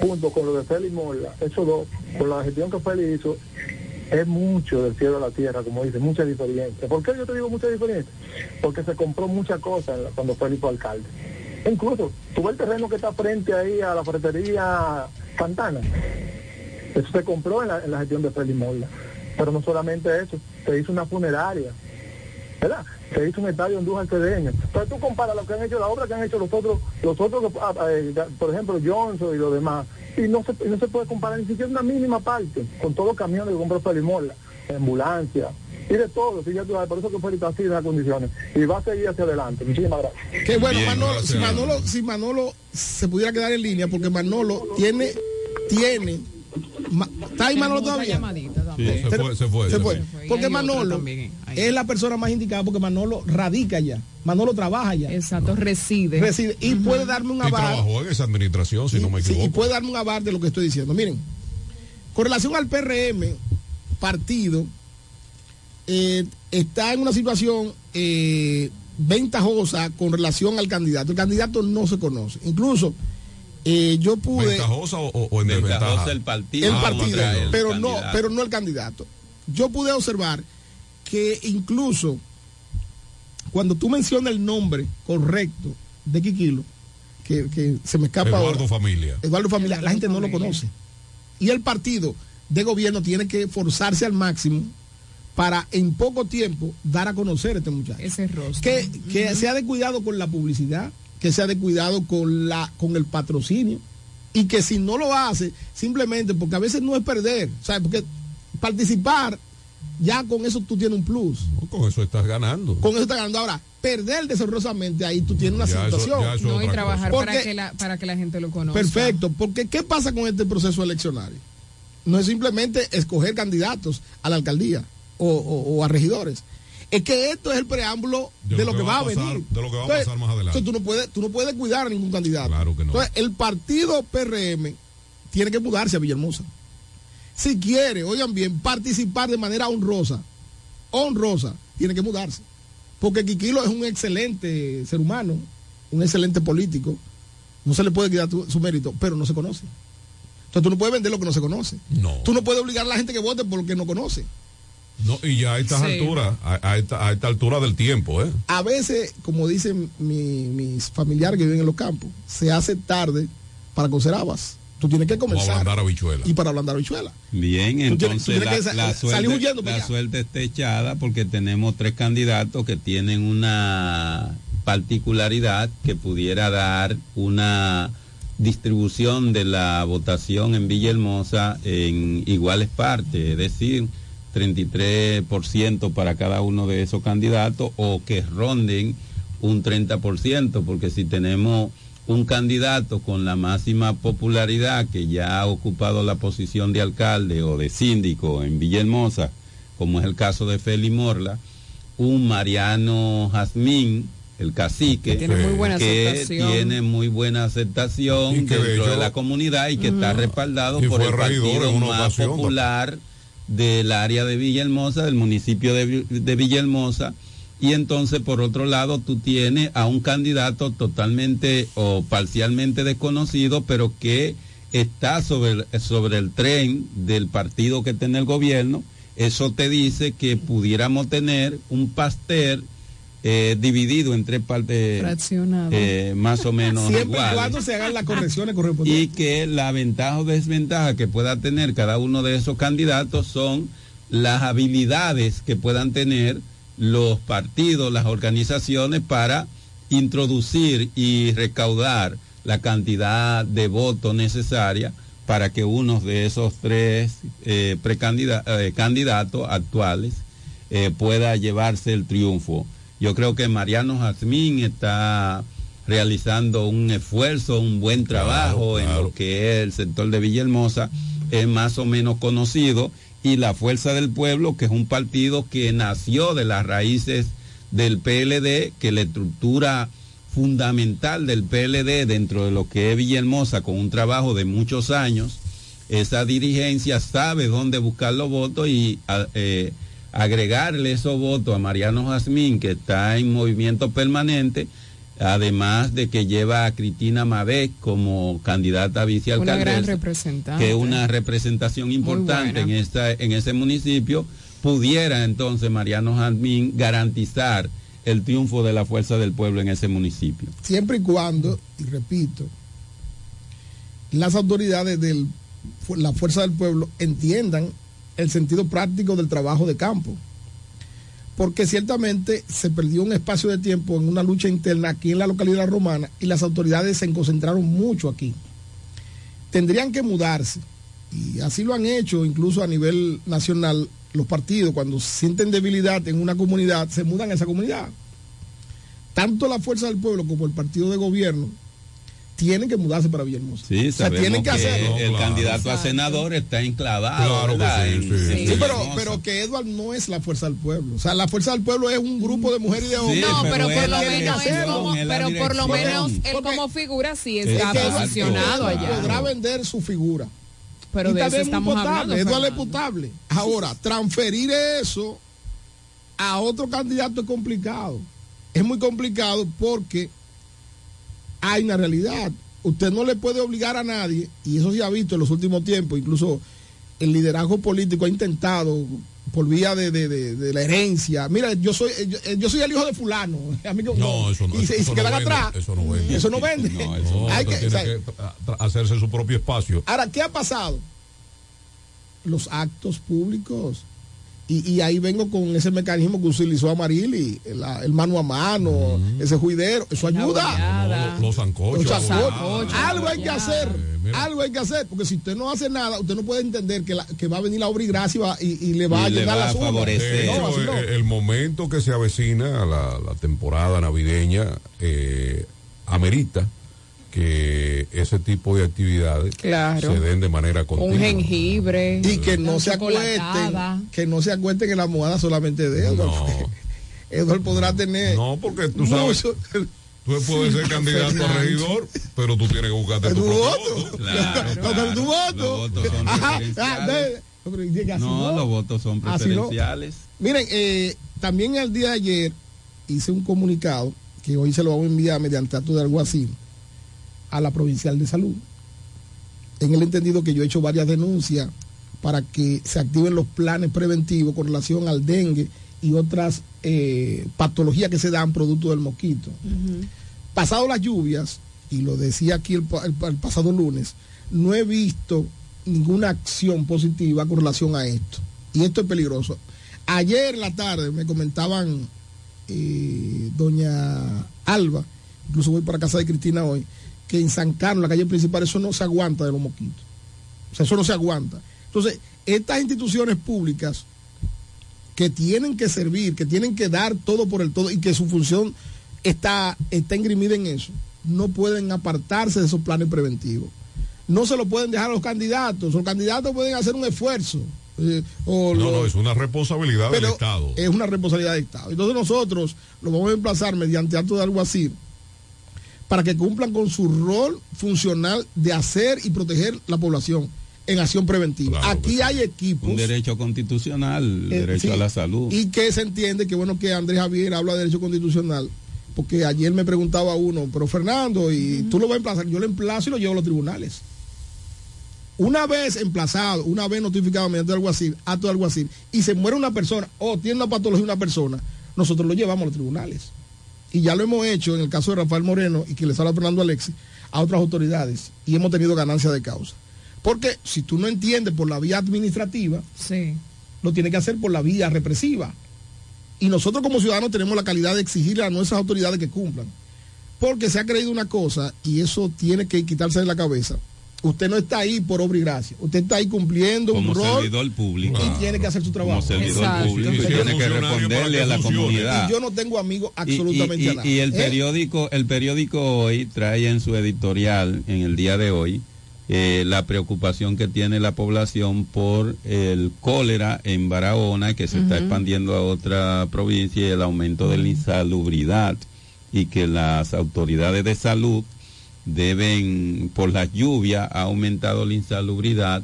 junto con lo de Félix Morla, esos dos, con la gestión que Félix hizo, es mucho del cielo a la tierra, como dice, mucha diferencia. ¿Por qué yo te digo mucha diferencia? Porque se compró muchas cosas cuando Félix fue alcalde. Incluso, tú ves el terreno que está frente ahí a la ferretería Santana. Eso se compró en la, en la gestión de Félix Morla. Pero no solamente eso, se hizo una funeraria, ¿verdad? Se hizo un estadio en Dújar Cedeño. Entonces tú comparas lo que han hecho, la obra que han hecho los otros, los otros, ah, eh, por ejemplo, Johnson y los demás, y no se, no se puede comparar ni siquiera una mínima parte con todos los camiones que compró Félix Morla, ambulancia, y de todo, sí, ya tú sabes, por eso que Félix está así en las condiciones, y va a seguir hacia adelante. Muchísimas gracias. Qué bueno, Bien, Manolo, gracias. si Manolo, si Manolo se pudiera quedar en línea, porque Manolo tiene, tiene, ¿está ahí Manolo todavía? Sí, se fue, se fue. Se se fue. fue. Porque Manolo es la persona más indicada porque Manolo radica allá. Manolo trabaja allá. Exacto, reside. Reside. Y puede darme un Y aval. trabajó en esa administración, si no me Sí, equivoco. y puede darme un aval de lo que estoy diciendo. Miren, con relación al PRM, partido, eh, está en una situación eh, ventajosa con relación al candidato. El candidato no se conoce. Incluso eh, yo pude... ¿Ventajosa o, en desventaja? El partido. el Ah, partido, el pero no, pero no el candidato. Yo pude observar que incluso cuando tú mencionas el nombre correcto de Quiquilo, que, que se me escapa Eduardo ahora, Familia. Eduardo Familia, la gente no lo conoce. Y el partido de gobierno tiene que forzarse al máximo para en poco tiempo dar a conocer a este muchacho. Ese rostro. Que, que sea de cuidado con la publicidad, que sea de cuidado con, la, con el patrocinio y que si no lo hace, simplemente porque a veces no es perder, ¿sabes? Porque participar, ya con eso tú tienes un plus. Con eso estás ganando. Con eso estás ganando. Ahora, perder desorrosamente ahí tú tienes una Ya situación. eso No, y trabajar para que, la, para que la gente lo conozca. Perfecto, porque ¿qué pasa con este proceso eleccionario? No es simplemente escoger candidatos a la alcaldía o, o- o a regidores. Es que esto es el preámbulo de, lo que, va a pasar- venir. de lo que va a Entonces- pasar más adelante. entonces tú no puedes, tú no puedes cuidar a ningún candidato. Claro que no. Entonces, el partido PRM tiene que mudarse a Villahermosa. Si quiere, oigan bien, participar de manera honrosa, honrosa, tiene que mudarse. Porque Quiquilo es un excelente ser humano, un excelente político. No se le puede quitar tu- su mérito, pero no se conoce. Entonces tú no puedes vender lo que no se conoce. No. Tú no puedes obligar a la gente que vote por lo que no conoce. No, y ya a estas Sí. alturas, a, a esta, a esta altura del tiempo, ¿eh? A veces, como dicen mi- mis familiares que viven en los campos, se hace tarde para cocer habas. Tú tienes que comenzar. ablandar habichuela. Y para ablandar habichuela. Bien, Tú tienes- tú entonces tienes la, la salir suerte, huyendo para la suerte está echada porque tenemos tres candidatos que tienen una particularidad que pudiera dar una distribución de la votación en Villahermosa en iguales partes, es decir, 33% para cada uno de esos candidatos o que ronden un 30%, porque si tenemos un candidato con la máxima popularidad que ya ha ocupado la posición de alcalde o de síndico en Villahermosa, como es el caso de Feli Morla, un Mariano Jazmín, el cacique, Tiene muy buena que aceptación. tiene muy buena aceptación de dentro de, la comunidad y que está respaldado Y por el partido más popular del área de Villahermosa, del municipio de, de Villahermosa. Y entonces, por otro lado, tú tienes a un candidato totalmente o parcialmente desconocido, pero que está sobre sobre el tren del partido que tiene el gobierno. Eso te dice que pudiéramos tener un pastel eh, dividido en tres partes Fraccionado. eh, más o menos Siempre iguales cuando se hagan las correcciones correspondientes. y que la ventaja o desventaja que pueda tener cada uno de esos candidatos son las habilidades que puedan tener los partidos, las organizaciones para introducir y recaudar la cantidad de votos necesaria para que uno de esos tres eh, precandida- eh, candidatos actuales eh, pueda llevarse el triunfo. Yo creo que Mariano Jazmín está realizando un esfuerzo, un buen trabajo en lo que es el sector de Villahermosa, es más o menos conocido, y la Fuerza del Pueblo, que es un partido que nació de las raíces del PLD, que la estructura fundamental del PLD dentro de lo que es Villahermosa, con un trabajo de muchos años, esa dirigencia sabe dónde buscar los votos y a- eh, agregarle esos votos a Mariano Jazmín, que está en movimiento permanente, además de que lleva a Cristina Mabé como candidata a vicealcaldesa, que es una representación importante en, esta, en ese municipio, pudiera entonces Mariano Jazmín garantizar el triunfo de la fuerza del pueblo en ese municipio. siempre y cuando, y repito, las autoridades de la fuerza del pueblo entiendan el sentido práctico del trabajo de campo. Porque ciertamente se perdió un espacio de tiempo en una lucha interna aquí en la localidad romana y las autoridades se concentraron mucho aquí. Tendrían que mudarse, y así lo han hecho incluso a nivel nacional los partidos, cuando sienten debilidad en una comunidad, se mudan a esa comunidad tanto la fuerza del pueblo como el partido de gobierno tienen que mudarse para Villahermosa. Sí, o sea, tienen que, que hacerlo. el candidato a senador está enclavado. Claro que sí, En- sí, en sí. Sí, pero, pero que Edward no es la fuerza del pueblo. O sea, la fuerza del pueblo es un grupo de mujeres y de hombres. No, pero, pero por es lo menos, como, es pero por lo menos él Porque- como figura sí Es está que Edward- posicionado allá. Podrá vender su figura. Pero Y de eso también estamos potable, hablando. Edward es potable. Ahora, transferir eso a otro candidato es complicado. Es muy complicado porque hay una realidad. Usted no le puede obligar a nadie, y eso se ha visto en los últimos tiempos, incluso el liderazgo político ha intentado por vía de, de- de- de la herencia. Mira, yo soy yo, yo soy el hijo de fulano. *laughs* amigo, No, eso no, y eso se no quedan vende, atrás. Eso no vende. Eso no vende. No, *laughs* Hay que- tiene o sea, que tra- tra- hacerse su propio espacio. Ahora, ¿qué ha pasado? Los actos públicos. Y, y ahí vengo con ese mecanismo que utilizó Amarili, el, el mano a mano, ese juidero, eso ayuda. Los, los sancochos. Los sancochos. abogados. algo hay que hacer, Eh, algo hay que hacer, porque si usted no hace nada, usted no puede entender que, la- que va a venir la obra y gracia y, va- y- y le va Y a le llenar va la favorecer. De No, hecho, así no. eh, el momento que se avecina, la, la temporada navideña, eh, amerita que ese tipo de actividades Claro. se den de manera continua. Un jengibre. y que no se acuesten, que no se acuesten en la almohada solamente de Edward. *laughs* Edward podrá tener No, porque tú sabes, mucho- tú puedes ser *laughs* candidato a regidor, pero tú tienes que buscarte tu tu propio voto. voto. Claro, No, pero tu voto. Los votos son *laughs* no, No, no. los votos no. preferenciales. Miren, eh, también el día de ayer hice un comunicado que hoy se lo vamos a enviar mediante acto de alguacil a la provincial de salud. En el entendido que yo he hecho varias denuncias para que se activen los planes preventivos con relación al dengue y otras eh, patologías que se dan producto del mosquito. Pasado las lluvias, y lo decía aquí el, pa- el pa- el pasado lunes, no he visto ninguna acción positiva con relación a esto. Y esto es peligroso. Ayer en la tarde me comentaban eh, doña Alba, incluso voy para casa de Cristina hoy, que en San Carlos, la calle principal, eso no se aguanta de los mosquitos. O sea, eso no se aguanta. Entonces, estas instituciones públicas que tienen que servir, que tienen que dar todo por el todo y que su función está, está engrimida en eso, no pueden apartarse de esos planes preventivos. No se lo pueden dejar a los candidatos. Los candidatos pueden hacer un esfuerzo. eh, o No, lo- no, es una responsabilidad del Estado. Es una responsabilidad del Estado. Entonces nosotros lo vamos a emplazar mediante acto de alguacil para que cumplan con su rol funcional de hacer y proteger la población en acción preventiva. Aquí hay equipos Un derecho constitucional, el eh, derecho sí, a la salud. y que se entiende que bueno que Andrés Javier habla de derecho constitucional. Porque ayer me preguntaba uno, pero Fernando, y tú lo vas a emplazar, yo lo emplazo y lo llevo a los tribunales. Una vez emplazado, una vez notificado mediante el alguacil, acto de alguacil, y se muere una persona o tiene una patología una persona, nosotros lo llevamos a los tribunales. Y ya lo hemos hecho en el caso de Rafael Moreno y que les habla Fernando Alexis a otras autoridades y hemos tenido ganancia de causa. Porque si tú no entiendes por la vía administrativa, lo tienes que hacer por la vía represiva. Y nosotros como ciudadanos tenemos la calidad de exigirle a nuestras autoridades que cumplan. Porque se ha creído una cosa, y eso tiene que quitarse de la cabeza, usted no está ahí por obra y gracia. Usted está ahí cumpliendo como un rol servidor público. y tiene que hacer su trabajo. Como servidor Exacto. público y Entonces, yo- tiene que responderle a la comunidad. Y yo no tengo amigos absolutamente y, a y- nada. y el ¿Eh? periódico, el periódico hoy trae en su editorial en el día de hoy eh, la preocupación que tiene la población por el cólera en Barahona que se está expandiendo a otra provincia y el aumento de la insalubridad y que las autoridades de salud deben, por las lluvias ha aumentado la insalubridad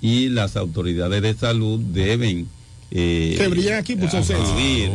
y las autoridades de salud deben eh, aquí por acudir,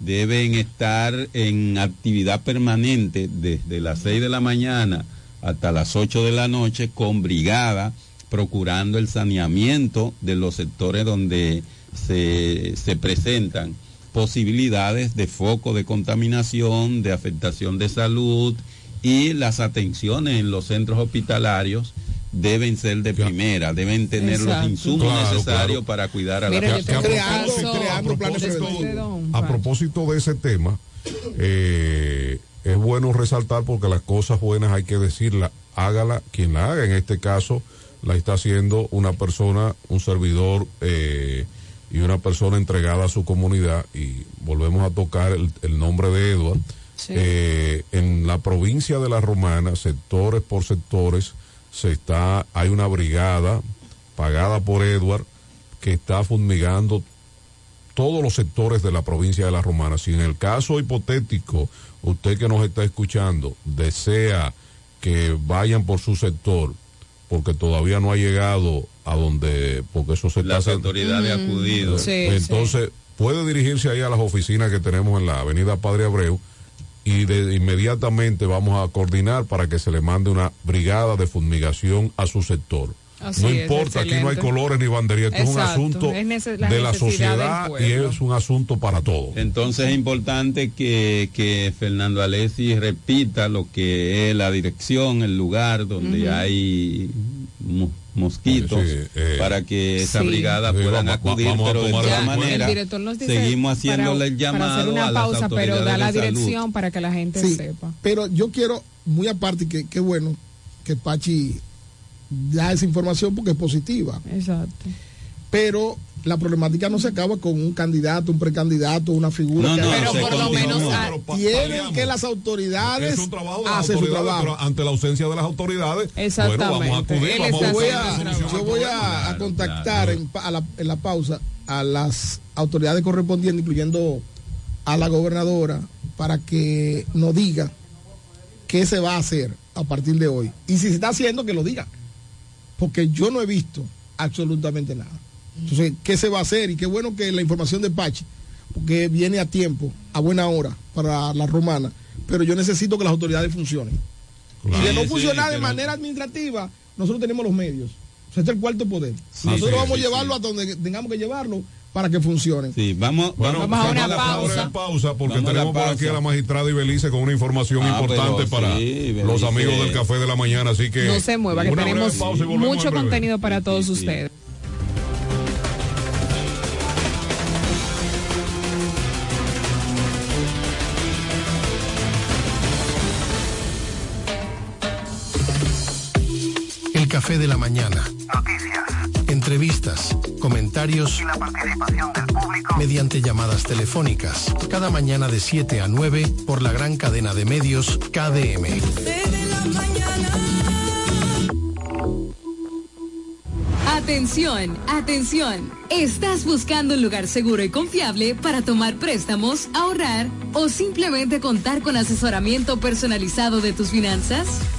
deben estar en actividad permanente desde las 6 de la mañana hasta las 8 de la noche con brigada procurando el saneamiento de los sectores donde se, se presentan posibilidades de foco de contaminación, de afectación de salud y las atenciones en los centros hospitalarios deben ser de primera, deben tener los insumos Claro, necesarios claro. para cuidar a Mira, la yo tengo población. un caso a propósito, a propósito de ese tema, eh, es bueno resaltar porque las cosas buenas hay que decirlas, hágala quien la haga. En este caso, la está haciendo una persona, un servidor eh, y una persona entregada a su comunidad. Y volvemos a tocar el, el nombre de Edward. Eh, en la provincia de La Romana, sectores por sectores, se está, hay una brigada pagada por Edward que está fumigando todos los sectores de la provincia de La Romana. Si en el caso hipotético, usted que nos está escuchando desea que vayan por su sector, porque todavía no ha llegado a donde, porque eso se Las está autoridades Mm. acudido. Sí, Entonces, puede dirigirse ahí a las oficinas que tenemos en la avenida Padre Abreu y de inmediatamente vamos a coordinar para que se le mande una brigada de fumigación a su sector. Así no es, importa, aquí no hay colores ni banderías, esto es un asunto es nece- la de la sociedad y es un asunto para todos. Entonces es importante que, que Fernando Alessi repita lo que es la dirección, el lugar donde hay mosquitos, Sí, eh, para que esa Sí. brigada Sí, puedan vamos- acudir, vamos a pero de todas maneras El director nos dice seguimos haciéndole el llamado para hacer una a las pausa, pero da la salud. dirección para que la gente Sí, sepa. Pero yo quiero, muy aparte, que qué bueno que Pachi da esa información porque es positiva. Exacto. Pero la problemática no se acaba con un candidato, un precandidato, una figura. No, que no, Pero por lo menos No, tienen que las autoridades hacer su trabajo. pero ante la ausencia de las autoridades, Exactamente. bueno, vamos a acudir, Él vamos está a Yo voy a, yo voy contactar en, a la, en la pausa a las autoridades correspondientes, incluyendo a la gobernadora, para que nos diga qué se va a hacer a partir de hoy. Y si se está haciendo, que lo diga. Porque yo no he visto absolutamente nada. Entonces, ¿qué se va a hacer? Y qué bueno que la información de Pachi, porque viene a tiempo, a buena hora para la romana, pero yo necesito que las autoridades funcionen. y de no Sí, funcionar sí, de manera administrativa, nosotros tenemos los medios. O sea, este es el cuarto poder. Sí, nosotros sí, vamos sí, a llevarlo a donde tengamos que llevarlo para que funcione. Sí, vamos, Bueno, vamos, vamos a a la pausa. pausa porque Vamos tenemos por aquí a la magistrada Ibelice con una información Ah, importante pero para sí, los amigos del café de la mañana, así que No se mueva, que una tenemos mucho contenido para todos ustedes. Café de la mañana. Entrevistas, comentarios Y la participación del público. mediante llamadas telefónicas. Cada mañana de 7 a 9 por la gran cadena de medios KDM. Atención, atención. ¿Estás buscando un lugar seguro y confiable para tomar préstamos, ahorrar o simplemente contar con asesoramiento personalizado de tus finanzas?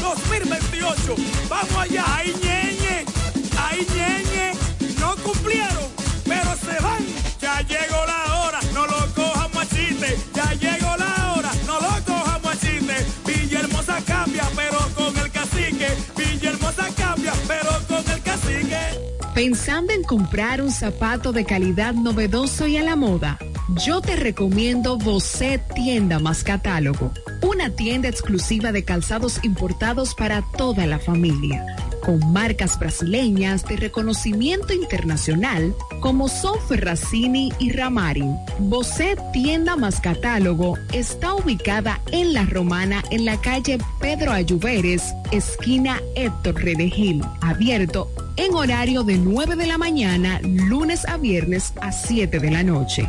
2028. Vamos allá, ahí ñeñe, ahí ñeñe, no cumplieron, pero se van. Ya llegó la hora, no lo cojamos a chiste. Ya llegó la hora, no lo cojamos a chiste. Villahermosa cambia, pero con el cacique. Villahermosa cambia, pero con el cacique. Pensando en comprar un zapato de calidad novedoso y a la moda, yo te recomiendo Bocet Tienda más Catálogo, una tienda exclusiva de calzados importados para toda la familia, con marcas brasileñas de reconocimiento internacional como son Ferracini y Ramarin. Bocet Tienda más Catálogo está ubicada en La Romana en la calle Pedro Ayuberes, esquina Héctor Redegil, abierto en horario de 9 de la mañana, lunes a viernes a 7 de la noche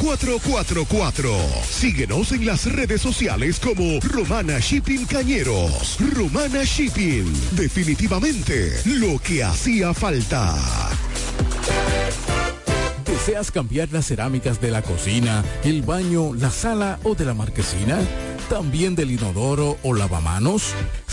4444. Síguenos en las redes sociales como Romana Shipping Cañeros. Romana Shipping. Definitivamente lo que hacía falta. ¿Deseas cambiar las cerámicas de la cocina, el baño, la sala o de la marquesina? ¿También del inodoro o lavamanos?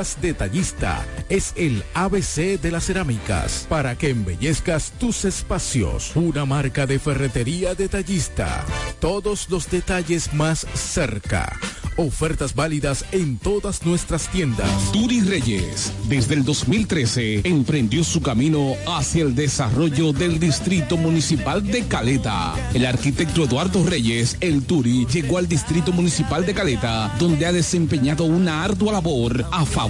Detallista es el ABC de las cerámicas para que embellezcas tus espacios. Una marca de ferretería detallista. Todos los detalles más cerca. Ofertas válidas en todas nuestras tiendas. Turi Reyes, desde el 2013, emprendió su camino hacia el desarrollo del Distrito Municipal de Caleta. El arquitecto Eduardo Reyes, el Turi, llegó al Distrito Municipal de Caleta, donde ha desempeñado una ardua labor a favor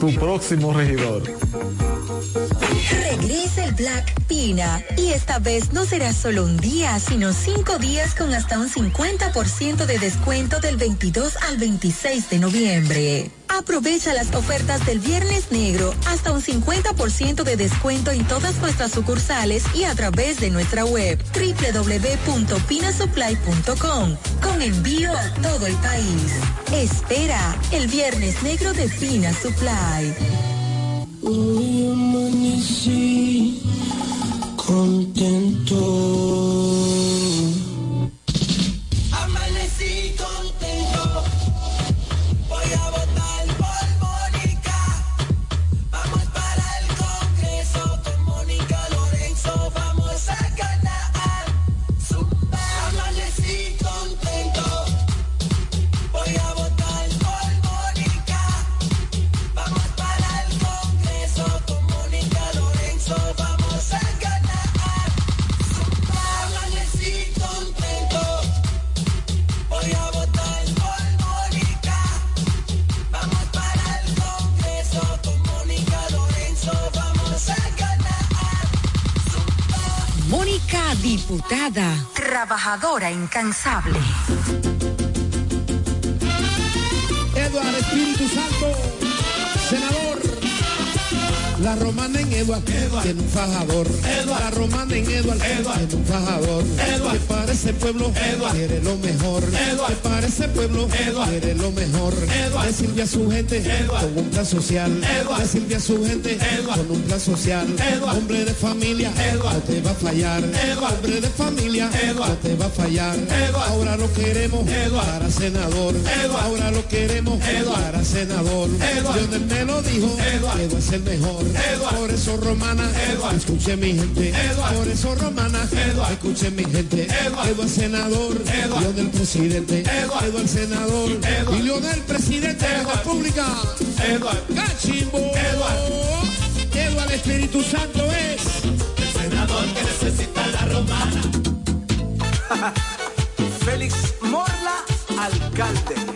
tu próximo regidor. Regresa el Black Pina y esta vez no será solo un día, sino cinco días con hasta un 50% de descuento del 22 al 26 de noviembre. Aprovecha las ofertas del Viernes Negro, hasta un 50% de descuento en todas nuestras sucursales y a través de nuestra web www.pinasupply.com con envío a todo el país. Espera el Viernes Negro de Pina Supply. Hoy amanecí contento. Amanecí contento. Voy a votar Diputada, trabajadora incansable. Eduardo Espíritu Santo. La romana en Eduard, tiene un fajador. La romana en Eduard, tiene un fajador. Que para ese pueblo quiere lo mejor. Que para ese pueblo quiere lo mejor. Le sirve a su gente con un plan social. Le sirve a su gente con un plan social. Hombre de familia, no te va a fallar. Hombre de familia, no te va a fallar. Ahora lo queremos para senador. Ahora lo queremos para senador. Lionel me lo dijo, Eduard es el mejor. Por eso romana, escuche mi gente. Por eso romana, escuche mi gente. Eduard senador, Lionel presidente. Eduard senador y Lionel presidente de la República. Cachimbo. Eduard Espíritu Santo es El senador que necesita la romana. *laughs* Félix Morla, alcalde.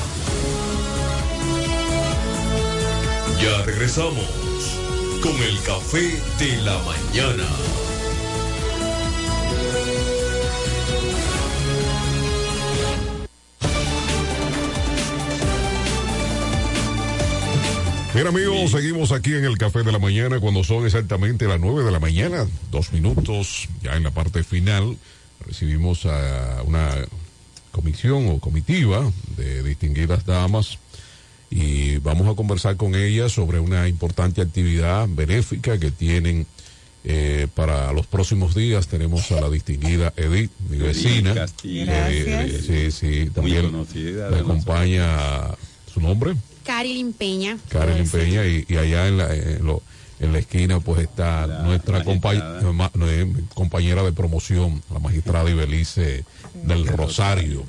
Ya regresamos con el café de la mañana. Bien amigos, seguimos aquí en el Café de la Mañana cuando son exactamente las 9 de la mañana, dos minutos, ya en la parte final, recibimos a una comisión o comitiva de distinguidas damas y vamos a conversar con ellas sobre una importante actividad benéfica que tienen eh, para los próximos días. Tenemos a la distinguida Edith, mi vecina. Castillo. Eh, eh, sí, sí, también conocida me de acompaña su nombre. Karilyn Peña. Karen Peña y, y allá en la, en, lo- en la esquina pues está nuestra compa- ma- no, eh, compañera de promoción, la magistrada Ibelice del Rosario.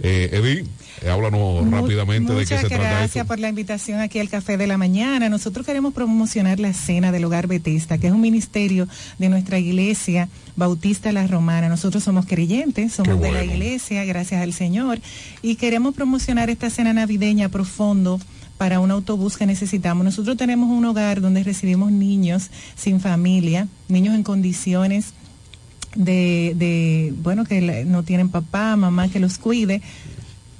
Eh, Edith, Eh, háblanos rápidamente de qué Muchas se trata gracias esto. por la invitación aquí al Café de la Mañana. Nosotros queremos promocionar la cena del Hogar Betesta, que es un ministerio de nuestra iglesia Bautista La Romana. Nosotros somos creyentes, somos de la iglesia, gracias al Señor, y queremos promocionar esta cena navideña profundo para un autobús que necesitamos. Nosotros tenemos un hogar donde recibimos niños sin familia, niños en condiciones de, de bueno, que no tienen papá, mamá que los cuide.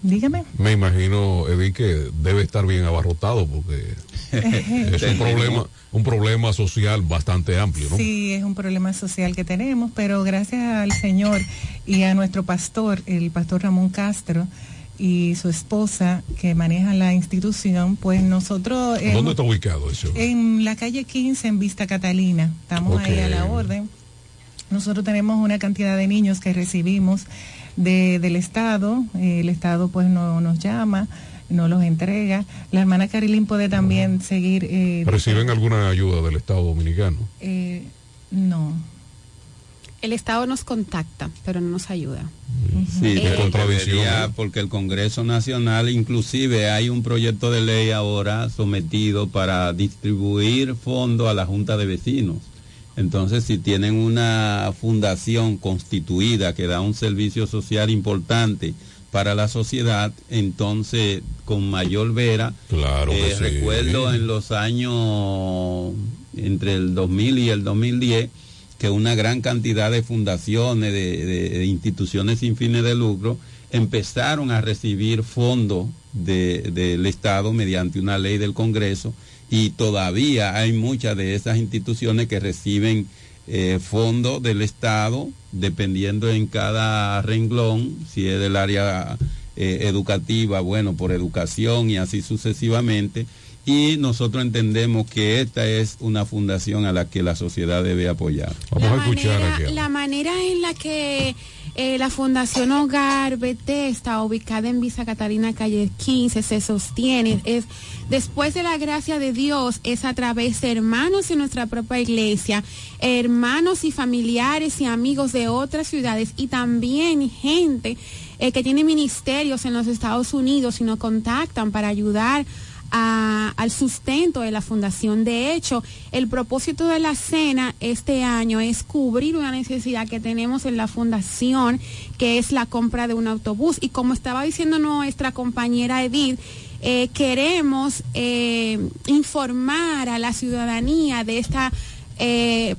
Dígame. Me imagino, Edith, que debe estar bien abarrotado porque *laughs* es un problema, un problema social bastante amplio, ¿no? Sí, es un problema social que tenemos, pero gracias al Señor y a nuestro pastor, el pastor Ramón Castro y su esposa que manejan la institución, pues nosotros... ¿Dónde hemos- está ubicado eso? En la calle 15 en Vista Catalina. Estamos ahí a la orden. Nosotros tenemos una cantidad de niños que recibimos de- del Estado. Eh, el Estado pues no nos llama, no los entrega. La hermana Carilín puede también seguir... eh, ¿Reciben alguna ayuda del Estado Dominicano? eh, no. El Estado nos contacta, pero no nos ayuda. Sí, Eh, debería, porque el Congreso Nacional, inclusive hay un proyecto de ley ahora sometido para distribuir fondos a la Junta de Vecinos. Entonces, si tienen una fundación constituida que da un servicio social importante para la sociedad, entonces con mayor vera, Claro eh, sí. recuerdo en los años entre el 2000 y el 2010 que una gran cantidad de fundaciones, de, de- de instituciones sin fines de lucro, empezaron a recibir fondos de- del Estado mediante una ley del Congreso y todavía hay muchas de esas instituciones que reciben eh, fondos del Estado, dependiendo en cada renglón, si es del área eh, educativa, bueno, por educación y así sucesivamente. Y nosotros entendemos que esta es una fundación a la que la sociedad debe apoyar. Vamos a escuchar manera- aquí. La manera en la que eh, la Fundación Hogar Bethesda, ubicada en Visa Catalina, calle 15, se sostiene es después de la gracia de Dios, es a través de hermanos en nuestra propia iglesia, hermanos y familiares y amigos de otras ciudades y también gente eh, que tiene ministerios en los Estados Unidos y nos contactan para ayudar al sustento de la fundación. De hecho, el propósito de la cena este año es cubrir una necesidad que tenemos en la fundación, que es la compra de un autobús. Y como estaba diciendo nuestra compañera Edith, eh, queremos eh, informar a la ciudadanía de esta eh,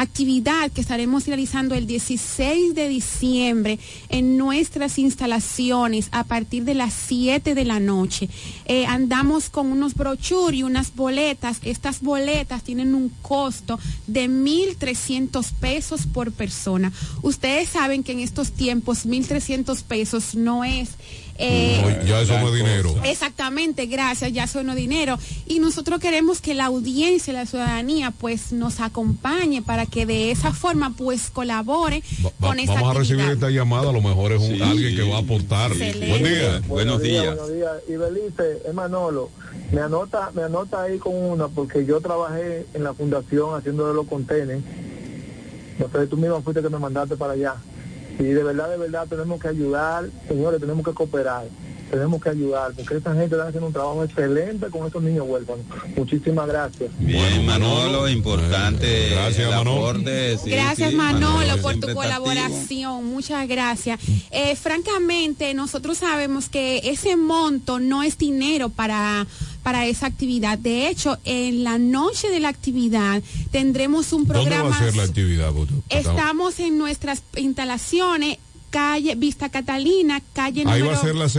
actividad que estaremos realizando el 16 de diciembre en nuestras instalaciones a partir de las 7 de la noche. Eh, andamos con unos brochures y unas boletas. Estas boletas tienen un costo de 1.300 pesos por persona. Ustedes saben que en estos tiempos 1.300 pesos no es... eh, No, ya eso no es dinero. Exactamente, gracias, ya sueno dinero. Y nosotros queremos que la audiencia, la ciudadanía, pues nos acompañe para que de esa forma, pues colabore Va- con esta vamos a recibir esta llamada, a lo mejor es un, Sí. alguien que va a aportar. Excelente. Buen día. Buenos días. Buenos días. Y Belice, es Manolo. Me anota, me anota ahí con una porque yo trabajé en la fundación haciendo de los contenedores. No sé, tú mismo fuiste que me mandaste para allá. Y de verdad, de verdad, tenemos que ayudar, señores, tenemos que cooperar. Tenemos que ayudar, porque esta gente está haciendo un trabajo excelente con estos niños huérfanos. Muchísimas gracias. Bien, Manolo, importante. Gracias, Manolo. sí, Gracias sí, Manolo por tu activo. colaboración, muchas gracias. Eh, francamente, nosotros sabemos que ese monto no es dinero para para esa actividad. De hecho, en la noche de la actividad tendremos un ¿Dónde programa. va a ser la actividad? Estamos en nuestras instalaciones, calle Vista Catalina, calle Ahí número va a ser la cena.